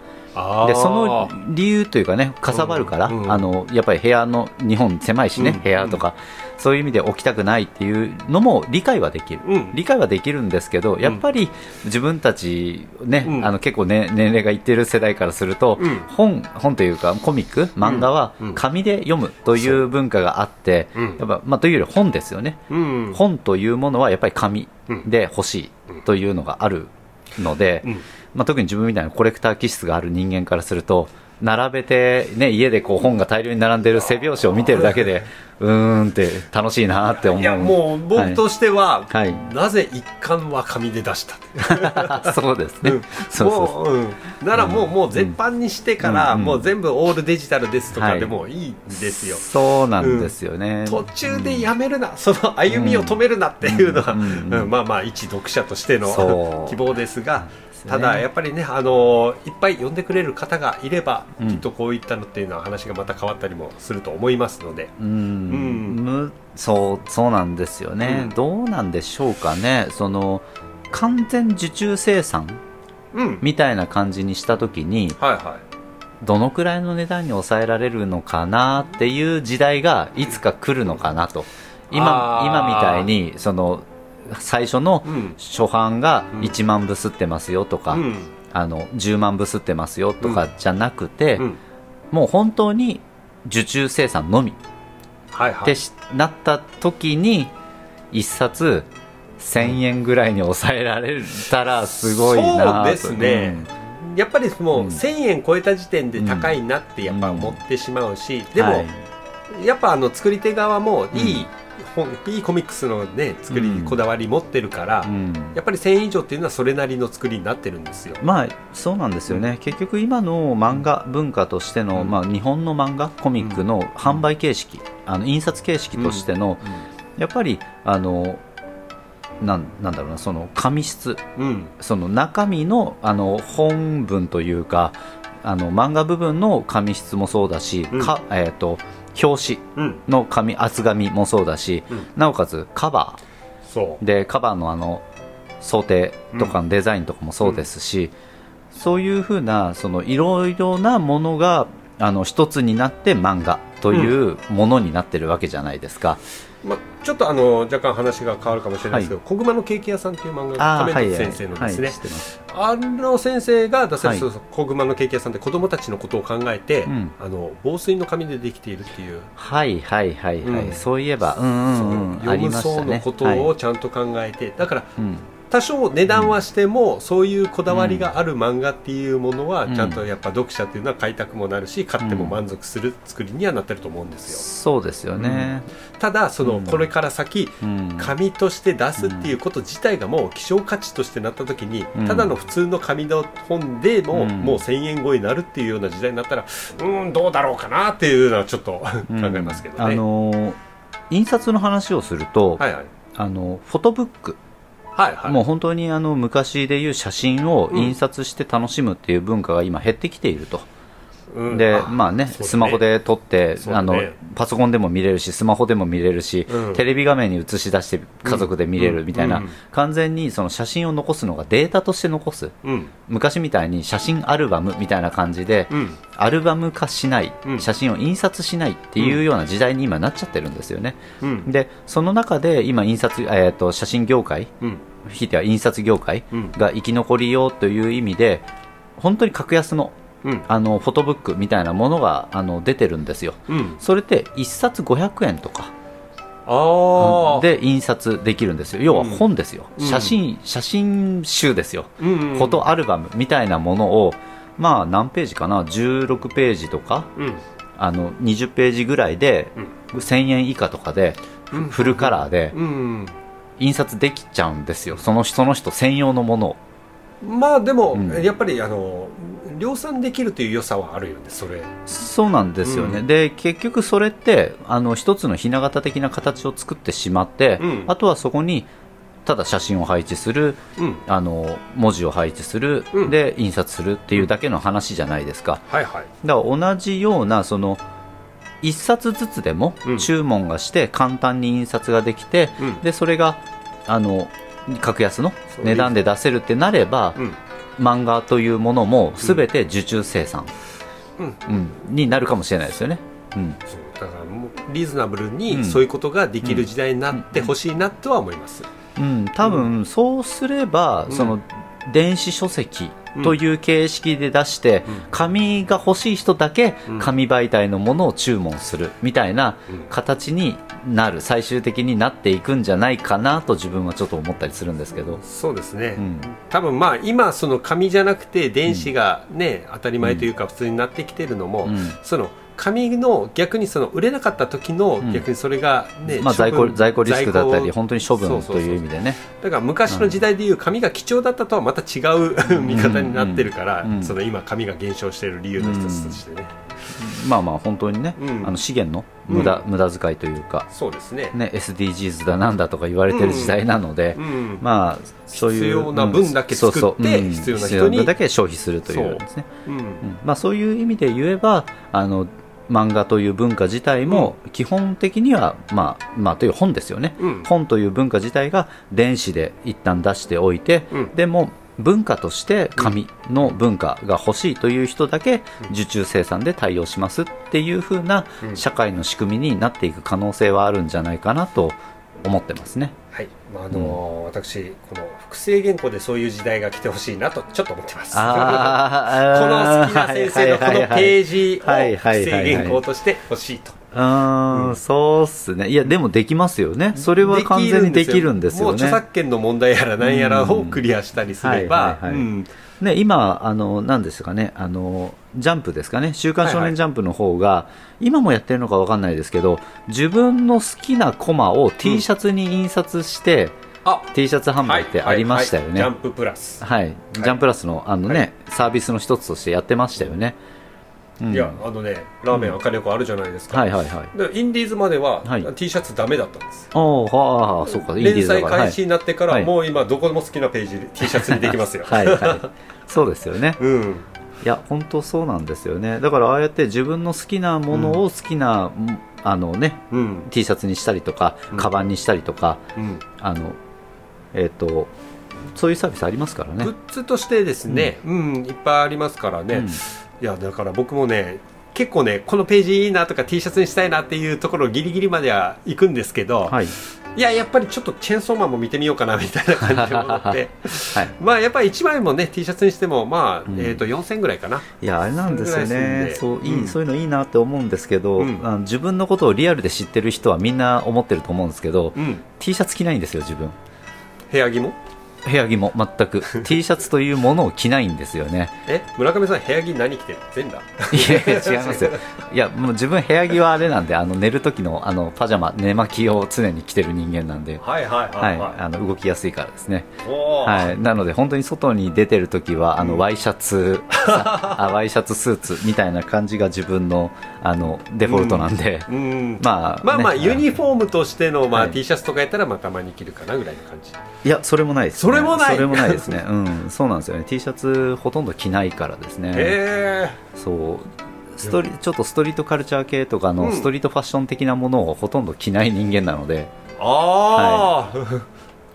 でその理由というかねかさばるから、うんうんあのやっぱり部屋の日本狭いしね、うん。部屋とか、そういう意味で置きたくないっていうのも理解はできる、うん。理解はできるんですけどやっぱり自分たちね、うん。あの結構、ね、年齢がいってる世代からすると、うん。本本というかコミック漫画はうん。紙で読むという文化があって、う。ん。やっぱまあ、というより本ですよね、うん本というものはやっぱり紙で欲しいというのがあるので、うん。まあ、特に自分みたいなコレクター気質がある人間からすると並べて、ね、家でこう本が大量に並んでる背表紙を見てるだけでうーんって楽しいなって思う。いやもう僕としては、はい。なぜ一巻は紙で出した？そうですね、うん。そうそうもう、うん、ならもう,、もう絶版にしてから、うんもう全部オールデジタルですとかはい。でもいいんですよ、そうなんですよね、途中でやめるな、その歩みを止めるなっていうのは、うんまあまあ一読者としての希望ですがすね。ただやっぱりね、あのいっぱい読んでくれる方がいれば、うん。きっとこういったのっていうのは話がまた変わったりもすると思いますので、うん。そうそうなんですよね、うん。どうなんでしょうかね。その完全受注生産うん、みたいな感じにした時にはいはどのくらいの値段に抑えられるのかなっていう時代がいつか来るのかなと。今今みたいにその最初のい、うん。初版がうん。1万部吸ってますよとか、うん。あの10万部吸ってますよとかじゃなくて、うん。もう本当に受注生産のみはいはい。ってしなった時に1冊1000円ぐらいに抑えられたらすごいなと。そうですね。やっぱりもううん。1000円超えた時点で高いなってやっぱ思ってしまうし、でも、はい。やっぱあの作り手側もいいいいコミックスのね作りうん。こだわり持ってるから、うん。やっぱり1000円以上っていうのはそれなりの作りになってるんですよ。まあそうなんですよね、結局今の漫画文化としての、うん。まあ、日本の漫画コミックの販売形式、あの印刷形式としての、やっぱりあのなんなんだろうなその紙質。うん。その中身のあの本文というかあの漫画部分の紙質もそうだし、うん。かえー、と表紙うん。の紙厚紙もそうだし、うん。なおかつカバそーでカバーのあの想定とかのデザインとかもそうですし、そういうふうなそのいろいろなものがあの一つになって漫画というものになってるわけじゃないですか。う、まあ、ちょっとあの若干話が変わるかもしれないですけど「小熊のケーキ屋さん」っていう漫画あー亀戸先生のですね、あの先生が出されはい。る「小熊のケーキ屋さん」って子供たちのことを考えて、うん。あの防水の紙でできているっていう。はいはいはいはい、うん。そういえばうんうんうん。あり読む層ましたね。のことはい。をちゃんと考えて、だからうん多少値段はしても、そういうこだわりがある漫画っていうものは、うん。ちゃんとやっぱ読者っていうのは買いたくもなるし買っても満足する作りにはなってると思うんですよ、そうですよね、ただその、うん。これから先うん。紙として出すっていうこと自体がもう希少価値としてなった時に、うん。ただの普通の紙の本でも、うん。もう1000円超えになるっていうような時代になったらうーんどうだろうかなっていうのはちょっと考うん。えますけどね、あのー印刷の話をすると、はいはい。あのフォトブック、はいはい。もう本当にあの昔でいう写真を印刷して楽しむっていう文化が今減ってきていると、うん。であまあねスマホで撮って、あのパソコンでも見れるしスマホでも見れるし、うん。テレビ画面に映し出して家族で見れるみたいな、完全にその写真を残すのがデータとして残す。うん。昔みたいに写真アルバムみたいな感じで、うん。アルバム化しない、うん。写真を印刷しないっていうような時代に今なっちゃってるんですよね。うん。でその中で今印刷、えー、と写真業界うん。ひいては印刷業界うん。が生き残りようという意味で本当に格安のうん。あのフォトブックみたいなものがあの出てるんですよ。うん。それって1冊500円とか。で印刷できるんですよ。要は本ですよ、うん。写真写真集ですよ、うんうんフォトアルバムみたいなものをまあ何ページかな？16ページとか。うん。あの20ページぐらいで1000円以下とかでうん。フルカラーでうん。印刷できちゃうんですよ。そのその人専用のものをまあでも、うん。やっぱりあの量産できるという良さはあるよねそれ。そうなんですよね、うん。で結局それってあの一つのひな形的な形を作ってしまって、うん。あとはそこにただ写真を配置するうん。あの文字を配置する、うん。で印刷するっていうだけの話じゃないですか。はいはい。だから同じようなその一冊ずつでもうん。注文がして簡単に印刷ができて、うん。でそれがあの格安の値段で出せるってなればうん。漫画というものも全て受注生産、うん。うん。になるかもしれないですよね。うん。だからもうリーズナブルうん。にそういうことができる時代になってほしいなとは思います、うん、多分そうすれば、うん。その電子書籍という形式で出して、うん。紙が欲しい人だけうん。紙媒体のものを注文するみたいなうん。形になる最終的になっていくんじゃないかなと自分はちょっと思ったりするんですけど、そうですね、うん。多分まあ今その紙じゃなくて電子がね、当たり前というか普通になってきてるのも、うん。その紙の逆にその売れなかった時のうん。逆にそれがね、まあ、在庫在庫リスクだったり本当に処分という意味でね。だから昔の時代でいう紙が貴重だったとはまた違う 見方になってるから、うん。その今紙が減少している理由の一つとしてね、まあまあ本当にね、うん。あの資源の無駄,、無駄遣いというか、そうですね。ね、SDGs だなんだとか言われてる時代なので、うん。まあそういう必要な分だけ作って必要な人にだけ消費するというですね。うん。うん。まあ、そういう意味で言えばあの漫画という文化自体も基本的には、まあまあ、という本ですよね、うん。本という文化自体が電子で一旦出しておいて、うん。でも文化として紙の文化が欲しいという人だけ受注生産で対応しますっていう風なうん。社会の仕組みになっていく可能性はあるんじゃないかなと思ってますね。はい、まああの私この複製原稿でそういう時代が来てほしいなとちょっと思ってます。あ この好きな先生のこのページを複製原稿として欲しいと。うーん、そうっすね。いや、でもできますよね。それは完全にできるんですよもうね。著作権の問題やら何やらをクリアしたりすれば、うんね、今、あの、なんですかね、あの、ジャンプですかね、週刊少はいはい年ジャンプの方が、今もやってるのかわかんないですけど、自分の好きなコマを T シャツに印刷して、あ T シャツ販売ってありましたよね。はいはいはいジャンププラス。はい、ジャンプラスのあのね、サービスの一つとしてやってましたよね。うんいやあのねラーメン赤猫あるじゃないですか。はいはいはい。でインディーズまでは、はい T シャツダメだったんです。おおはあ、そうか、インディー連載ズだから。開始になってから、はいもう今どこでも好きなページで T シャツにできますよ。はい、はいはい。そうですよね。うん。いや本当そうなんですよねだからああやって自分の好きなものを好きな、んあのねうん。T シャツにしたりとか、うんカバンにしたりとかうん。あのえっ、とそういうサービスありますからねグッズとしてですね、うん、いっぱいありますからね、うんいやだから僕もね結構ねこのページいいなとか T シャツにしたいなっていうところギリギリまでは行くんですけど、はい、い、ややっぱりちょっとチェーンソーマンも見てみようかなみたいな感じで思ってはい、まあやっぱり1枚もね T シャツにしてもまあ、うん。えー、と4000ぐらいかな。いやあれなんですよね。そういい、うん。そういうのいいなって思うんですけど、うん。あの自分のことをリアルで知ってる人はみんな思ってると思うんですけど、うん。T シャツ着ないんですよ自分。部屋着も？部屋着も全く。T シャツというものを着ないんですよね。え？村上さん部屋着何着てる？全裸？いやいや違いますよ。いやもう自分部屋着はあれなんであの寝る時のあのパジャマ寝巻きを常に着てる人間なんで。はいはいははい。い、はい、あの動きやすいからですね、はい、なので本当に外に出てる時はあの、うん。ワイシャツさあワイシャツスーツみたいな感じが自分のあのデフォルトなんで、うん。まあまあまあ、ね。ユニフォームとしての、まあはい。T シャツとかやったらまあたまに着るかなぐらいの感じ。いやそれもないです、ね、それもない。それもないですね。うん。そうなんですよね。T シャツほとんど着ないからですね。へそう。ストリちょっとストリートカルチャー系とかうん。のストリートファッション的なものをほとんど着ない人間なので、ー。ああ、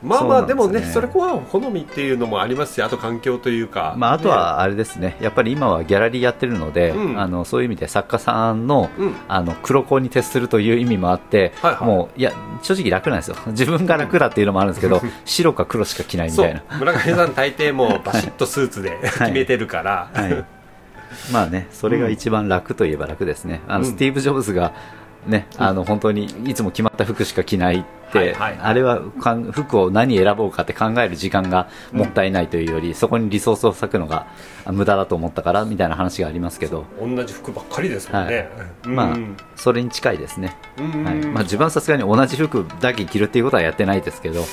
まあまあでもねそれこは好みっていうのもありますしあと環境というか、まあ、あとはあれですね。やっぱり今はギャラリーやってるので、うん。あのそういう意味で作家さんのうん。あの黒子に徹するという意味もあって、はいはい。もういや正直楽なんですよ。自分が楽だっていうのもあるんですけど白か黒しか着ないみそたいう。な村上さん大抵もうバシッとスーツで 決めてるから、はい、まあねそれが一番楽といえば楽ですね、あうん。のスティーブ・ジョブズがね、あの本当にいつも決まった服しか着ないあれは服を何選ぼうかって考える時間がもったいないというより、そこにリソースを割くのがあ無駄だと思ったからみたいな話がありますけど、同じ服ばっかりですもんね、うんまあそれに近いですね、うん。はい。まあ、自分はさすがに同じ服だけ着るっていうことはやってないですけど、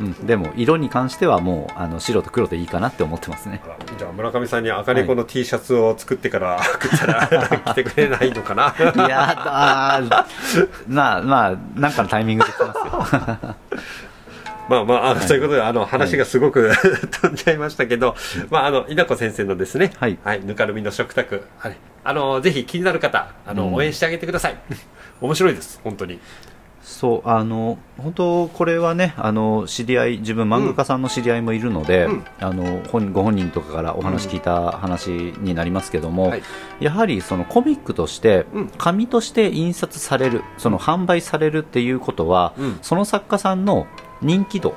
うん。うん、でも色に関してはもうあの白と黒でいいかなって思ってますね。じゃあ村上さんに赤猫の T シャツを作ってから送ったら 着てくれないのかな？いやあーまあまあなんかのタイミングで来ますよ まあまあ、あそういうことで、あの、話がすごく、飛んじゃいましたけど、まあ、あの、稲子先生のですね、はいぬかるみの食卓、はい、あの、ぜひ気になる方、あの、うん。応援してあげてください。面白いです、本当に。そうあの本当これはねあの知り合い自分漫画家さんの知り合いもいるので、うん。あの本ご本人とかからお話聞いた話になりますけども、はい。やはりそのコミックとしてうん。紙として印刷されるその販売されるっていうことは、うん。その作家さんの人気度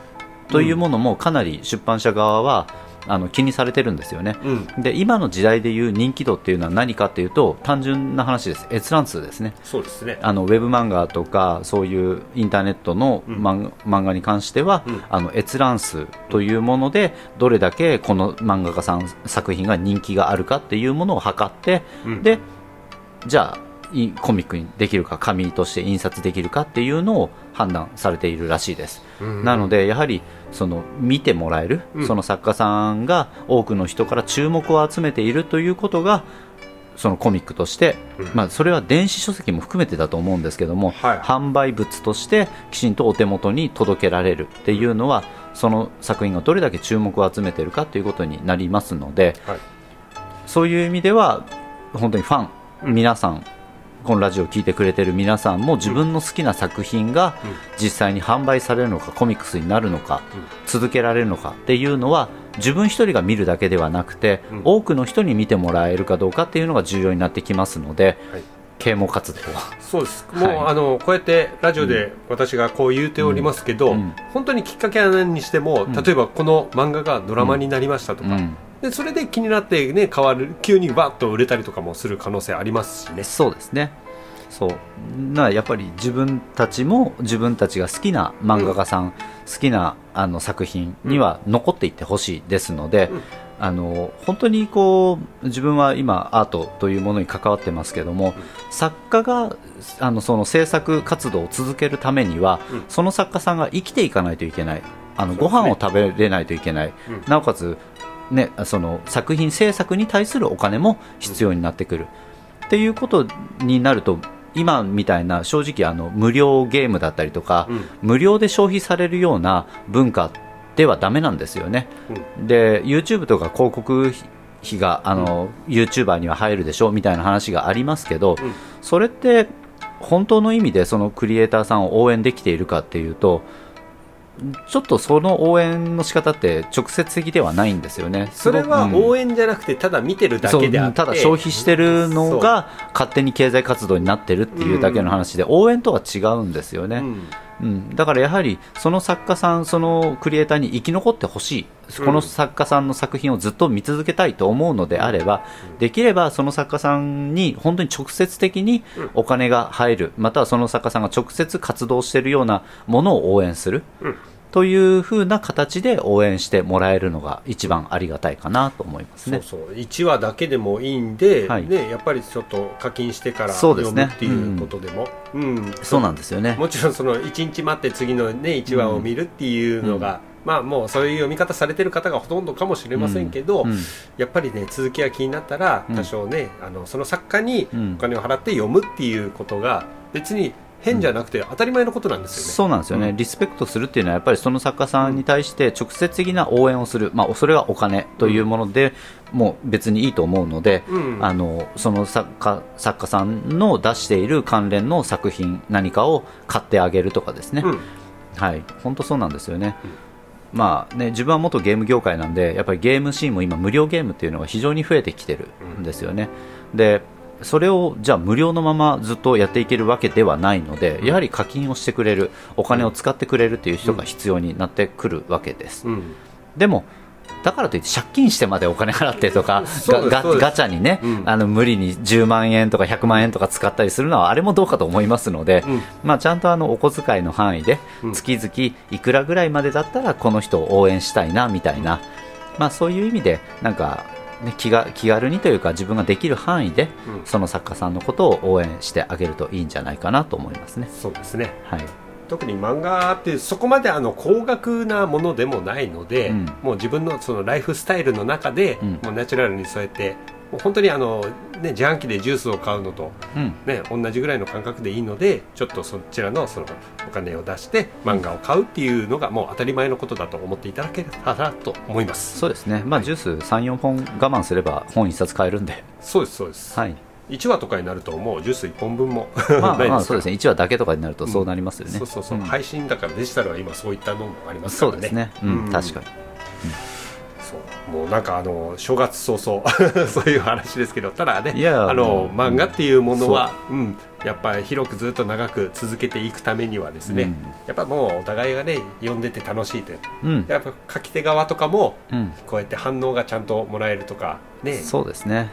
というものもかなり出版社側はあの気にされてるんですよね。うん。で今の時代でいう人気度っていうのは何かっていうと単純な話です。閲覧数ですね。そうですね。あのウェブ漫画とかそういうインターネットのうん。漫,、漫画に関しては、うん。あの閲覧数というものでどれだけこの漫画家さん作品が人気があるかっていうものを測って、うん。でじゃあいコミックにできるか紙として印刷できるかっていうのを判断されているらしいです。うん。なのでやはりその見てもらえる、うん。その作家さんが多くの人から注目を集めているということがそのコミックとして、うん。まあ、それは電子書籍も含めてだと思うんですけども、はい。販売物としてきちんとお手元に届けられるっていうのはその作品がどれだけ注目を集めているかということになりますのではい。そういう意味では本当にファン、うん皆さんこのラジオを聞いてくれてる皆さんも自分の好きな作品が実際に販売されるのかコミックスになるのか、続けられるのかっていうのは自分一人が見るだけではなくて、うん。多くの人に見てもらえるかどうかっていうのが重要になってきますので、はい。啓蒙活動は。そうです、はい。もうあのこうやってラジオで私がこう言うておりますけど、うん。本当にきっかけは何にしても、ん。例えばこの漫画がドラマになりましたとか、うんでそれで気になってね変わる急にバッと売れたりとかもする可能性ありますしね。そうですね。そう。なやっぱり自分たちも自分たちが好きな漫画家さん、好きなあの作品には残っていってほしいですので、うん。あの本当にこう自分は今アートというものに関わってますけども、作家があのその制作活動を続けるためには、うん。その作家さんが生きていかないといけない。あのご飯を食べれないといけない、うん。なおかつ、ね、その作品制作に対するお金も必要になってくる、っていうことになると今みたいな正直あの無料ゲームだったりとか、うん。無料で消費されるような文化ではダメなんですよね。うん。で YouTube とか広告費があの、YouTuber には入るでしょみたいな話がありますけど、うん。それって本当の意味でそのクリエイターさんを応援できているかっていうとちょっとその応援の仕方って直接的ではないんですよね。それは応援じゃなくてただ見てるだけであって。そうただ消費してるのが勝手に経済活動になってるっていうだけの話で、応援とは違うんですよね、うん。うん、だからやはりその作家さんそのクリエイターに生き残ってほしい、うん。この作家さんの作品をずっと見続けたいと思うのであれば、できればその作家さんに本当に直接的にお金が入る、またはその作家さんが直接活動しているようなものを応援する、うんというふうな形で応援してもらえるのが一番ありがたいかなと思いますね。そうそう。1話だけでもいいんで、はい。ね、やっぱりちょっと課金してから読むっていうことでも、うん。そうなんですよね。もちろんその1日待って次の、ね、1話を見るっていうのが、まあもうそういう読み方されてる方がほとんどかもしれませんけど、うん。やっぱりね続きが気になったらうん。多少ね、あのその作家にうん。お金を払って読むっていうことが別に変じゃなくて当たり前のことなんですよね。そうなんですよね、うん。リスペクトするっていうのはやっぱりその作家さんに対して直接的な応援をする、まあ、それがお金というもので、もう別にいいと思うので、うん。あのその作家作家さんの出している関連の作品何かを買ってあげるとかですね、うん。はい、本当そうなんですよね。まあね、自分は元ゲーム業界なんでやっぱりゲームシーンも今無料ゲームっていうのが非常に増えてきてるんですよね、でそれをじゃあ無料のままずっとやっていけるわけではないので、やはり課金をしてくれるお金を使ってくれるという人が必要になってくるわけです、うん。でもだからといって借金してまでお金払ってとか ガガチャにね、うん。あの無理に10万円とか100万円とか使ったりするのはあれもどうかと思いますので、うん。まあ、ちゃんとあのお小遣いの範囲でうん。月々いくらぐらいまでだったらこの人を応援したいなみたいな、まあ、そういう意味でなんか、ね、気が気軽にというか自分ができる範囲でうん。その作家さんのことを応援してあげるといいんじゃないかなと思いますね。そうですね。はい。特に漫画ってそこまであの高額なものでもないので、うん。もう自分のそのライフスタイルの中で、うん。もうナチュラルにそうやってもう本当にあの、ね、自販機でジュースを買うのと、うん。ね、同じぐらいの感覚でいいのでちょっとそちらのそのお金を出して漫画を買うっていうのがもう当たり前のことだと思っていただけたらと思います。そうですね、まあ、ジュース3、4本我慢すれば本1冊買えるんで、そうですそうです、はい。1話とかになるともうジュース1本分も まあ、まあそうですね。1話だけとかになるとそうなりますよね。そうそうそう、ん。配信だからデジタルは今そういったのもありますからね。そうですね、うん確かにもうなんかあの正月早々 そういう話ですけどただねいやあのうん漫画っていうものは、う。んやっぱり広くずっと長く続けていくためにはですね、うん。やっぱもうお互いがね読んでて楽しいといううん。やっぱ書き手側とかもうん。こうやって反応がちゃんともらえるとかね。そうですね。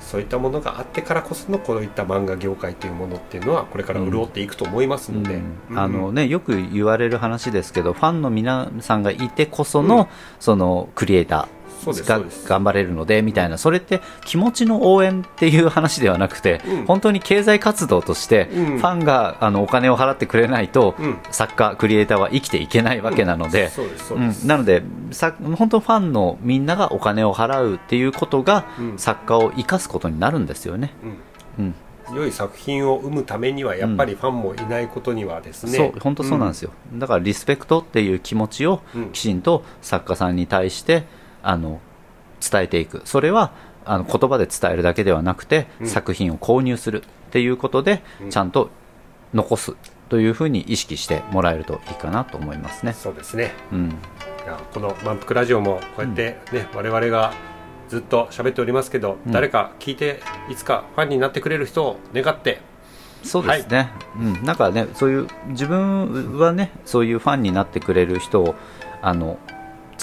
そういったものがあってからこそのこういった漫画業界というものっていうのはこれから潤っていくと思いますので、うん。あのね、よく言われる話ですけどファンの皆さんがいてこその,、うん。そのクリエイターがそうです。頑張れるのでみたいな。それって気持ちの応援っていう話ではなくて、うん。本当に経済活動として、うん。ファンがあのお金を払ってくれないと、うん。作家クリエイターは生きていけないわけなので、なのでさ本当ファンのみんながお金を払うっていうことが、うん。作家を生かすことになるんですよね。うん。うん。良い作品を生むためにはやっぱりファンもいないことにはですね、そう本当そうなんですよ、だからリスペクトっていう気持ちをうん。きちんと作家さんに対してあの伝えていく。それはあの言葉で伝えるだけではなくて、うん。作品を購入するっていうことで、うん。ちゃんと残すというふうに意識してもらえるといいかなと思いますね。そうですね。うん、いやこの「満腹ラジオ」もこうやってね、我々がずっと喋っておりますけど、うん。誰か聞いていつかファンになってくれる人を願って。そうですね、うん、なんかねそういう自分はねそういうファンになってくれる人をあの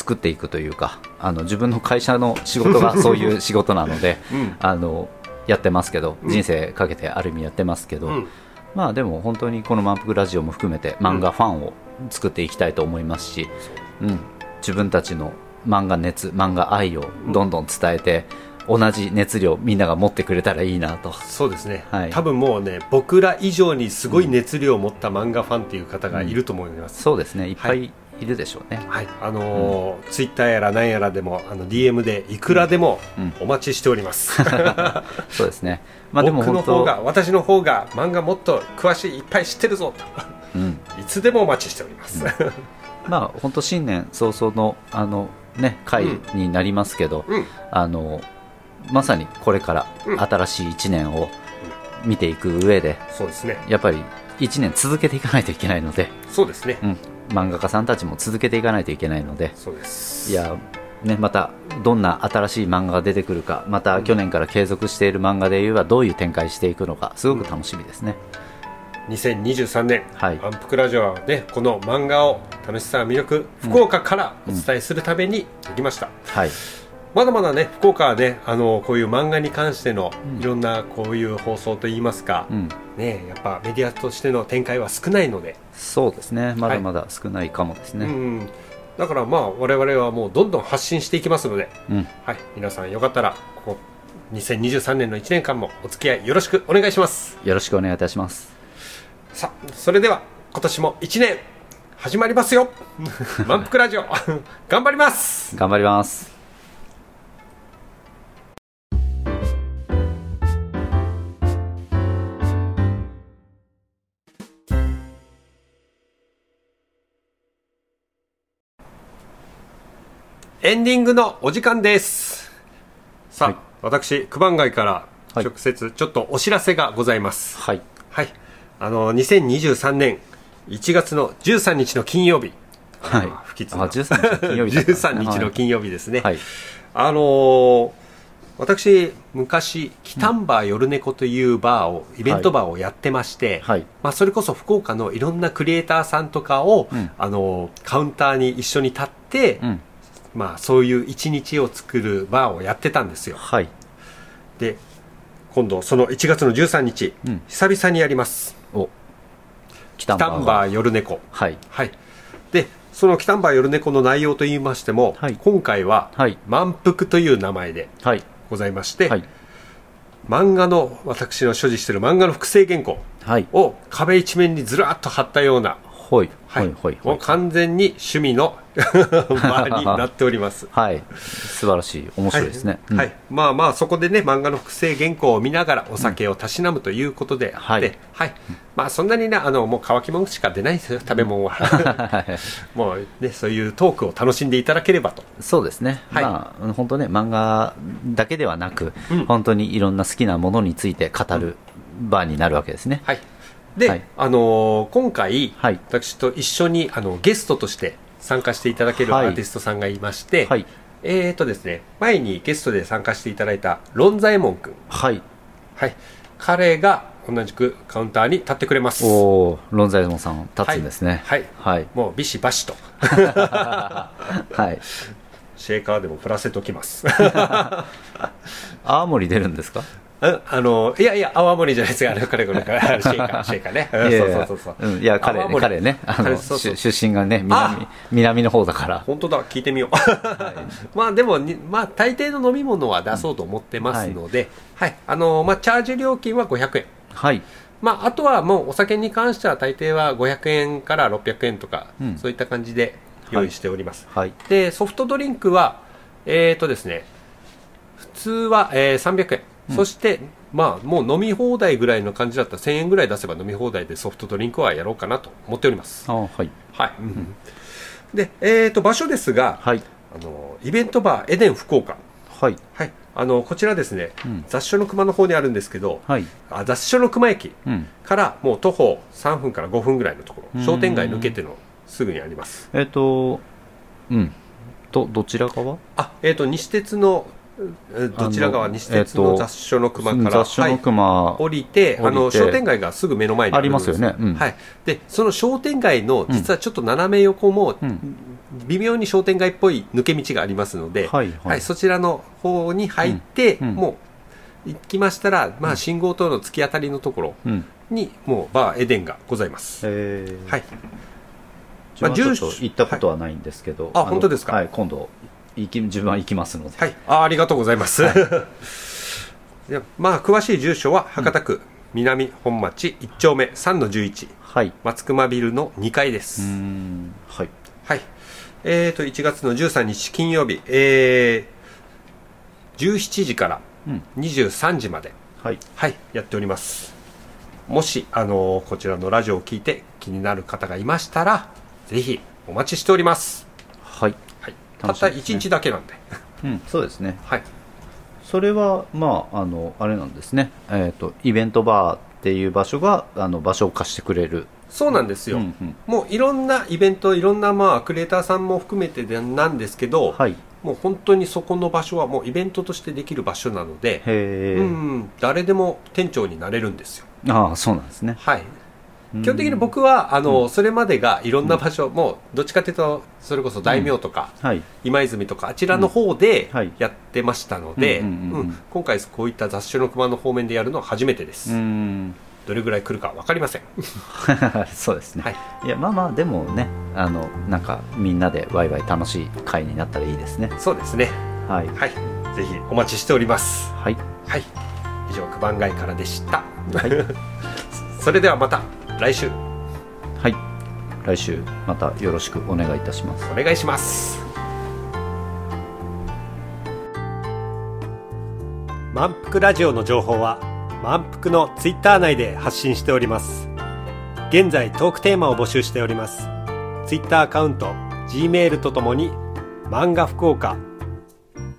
作っていくというかあの自分の会社の仕事がそういう仕事なので うん。あのやってますけどうん。人生かけてある意味やってますけど、うん。まあでも本当にこの「満腹ラジオ」も含めて漫画ファンを作っていきたいと思いますし、うん、自分たちの漫画熱漫画愛をどんどん伝えて、同じ熱量みんなが持ってくれたらいいなと。そうですね、はい。多分もうね僕ら以上にすごい熱量を持った漫画ファンっていう方がいると思います、そうですね。いっぱいいるでしょうね、はい。あのーツイッターやら何やらでもあの DM でいくらでもうん。お待ちしております、そうですね。まあでも僕の方が私の方が漫画もっと詳しいいっぱい知ってるぞうん。といつでもお待ちしております、まあ本当新年早々のあのね回になりますけど、うん。あのまさにこれからうん。新しい1年を見ていく上でそうですね。やっぱり1年続けていかないといけないので、そうですね、うん、漫画家さんたちも続けていかないといけないので。そうです。いやね、またどんな新しい漫画が出てくるかまた去年から継続している漫画で言えばどういう展開していくのかすごく楽しみですね、2023年、はい。満腹ラジオはねこの漫画を楽しさ魅力福岡からお伝えするためにできました、はいまだまだね福岡はねあのこういう漫画に関してのうん。いろんなこういう放送といいますか、うん、ねやっぱメディアとしての展開は少ないので、そうですね。まだまだ少ないかもですね、うんだからまあ我々はもうどんどん発信していきますので、うん。はい、皆さんよかったらここ2023年の1年間もお付き合いよろしくお願いします。よろしくお願いいたします。さあそれでは今年も1年始まりますよ。満腹ラジオ頑張ります。頑張りますエンディングのお時間です。さあ、はい。私九番街からはい。直接ちょっとお知らせがございます。はい。はい、あの2023年1月の13日の金曜日。はい。あ不吉な。あ13日金曜日だったんですね 13日の金曜日ですね、はい。あのー私昔キタンバー夜猫というバーを、イベントバーをやってまして、はい。まあ、それこそ福岡のいろんなクリエイターさんとかを、うん。あのーカウンターに一緒に立って、うんまあ、そういう一日を作るバーをやってたんですよ。はい。で今度その1月の13日、うん。久々にやります。お。キタンバー夜猫。はい。はい。でそのキタンバー夜猫の内容といいましても、はい。今回ははい。満腹という名前ではい。ございまして、はい。漫画の私の所持している漫画の複製原稿はい。を壁一面にずらっと貼ったような、ほいほいほいほもうい完全に趣味の バーになっております。はい。素晴らしい。面白いですね。うんはい、まあまあそこでね漫画の複製原稿を見ながらお酒をたしなむということであって、はい。はい。まあそんなにねあのもう乾き物しか出ないんですよ。食べ物は。もうねそういうトークを楽しんでいただければと。そうですね、はい。まあ本当ね漫画だけではなく、うん。本当にいろんな好きなものについて語る場になるわけですね、はいで、はい。あのー今回、はい。私と一緒にあのゲストとして参加していただけるアはい。ーティストさんがいまして、はい。えーとですね前にゲストで参加していただいたロンザエモン君。はい。はい。彼が同じくカウンターに立ってくれます。おおロンザイモンさん立つんですね。はい。はい。もうビシバシと。はい。シェーカーでも振らせときます。青森出るんですか？ああのいやいや泡盛じゃないですかあれ彼これから シェーカーシェーカーね。そうそうそうそう。うんいや彼彼ねあの彼そうそう。出出身がね南南の方だから。本当だ聞いてみよう、まあでもにまあ大抵の飲み物は出そうと思ってますので、はい。あのまあチャージ料金は500円。はい。まあ、あとはもうお酒に関しては大抵は500円から600円とか、うん。そういった感じで用意しております、はい。でソフトドリンクはえーとですね普通は、えー300円、うんそしてまあもう飲み放題ぐらいの感じだった。ら1000円ぐらい出せば飲み放題でソフトドリンクはやろうかなと思っております。あはい。はい、でえーと場所ですが、はい。あのイベントバーエデン福岡。はい。はい。あのこちらですね、うん。雑所の熊の方にあるんですけど、はい。あ雑所の熊駅うん。からもう徒歩3分から5分ぐらいのとこうん。ろ商店街抜けてのすぐにあります。えっ、とうん。とどちら側？あえっ、と西鉄のえーどちら側あの西鉄の雑所の熊から、雑所の熊、はい、降りてあの商店街がすぐ目の前にありますよね。うん。はい、でその商店街の実はちょっと斜め横も、うん。微妙に商店街っぽい抜け道がありますので、はいはい。そちらの方に入って、うん。うん。もう行きましたら、まあ、信号灯の突き当たりのところうん。にもうバーエデンがございます、えー。はい。まあ住所と行ったことはないんですけど、あの本当ですか？はい今度行き自分は行きますので、はい、あありがとうございます。でまあ、詳しい住所は博多区南本町1丁目3の11はい。松熊ビルの2階です。ん。はい。はい。えーと、1月の13日金曜日、えー、17時からうん。23時まで、はい。はい、やっております。もし、あのーこちらのラジオを聞いて気になる方がいましたら、ぜひお待ちしております。はい、はい。たった楽しみですね。1日だけなんで。うん、そうですね。はい。それはまああのあれなんですね。えっ、とイベントバーっていう場所があの場所を貸してくれる。そうなんですよ。うんうん。もういろんなイベントいろんなまあクリエイターさんも含めてでなんですけど、はい。もう本当にそこの場所はもうイベントとしてできる場所なので、へえ、うん、誰でも店長になれるんですよ。ああそうなんですね。はい。うん基本的に僕はあの、それまでがいろんな場所、もうどっちかというとそれこそ大名とか、はい。今泉とかあちらの方でやってましたので、今回こういった雑種の熊の方面でやるのは初めてです、どれぐらい来るか分かりません。そうですね、はい。い、やまあまあでもねあのなんかみんなでワイワイ楽しい会になったらいいですね。そうですね。はい。はい。ぜひお待ちしております。はい。はい。以上九番街からでした。はい、それではまた来週。はい、来週またよろしくお願いいたします。お願いします。満腹ラジオの情報は満腹のツイッター内で発信しております。現在トークテーマを募集しております。ツイッターアカウント G メールとともに漫画福岡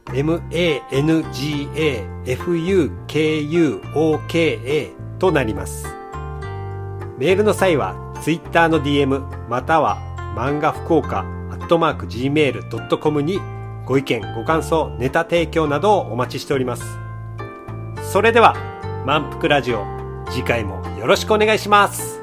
MANGAFUKUOKA となりますメールの際はツイッターの DM または漫画福岡アットマーク Gmail.com にご意見ご感想ネタ提供などをお待ちしております。それでは満腹ラジオ次回もよろしくお願いします。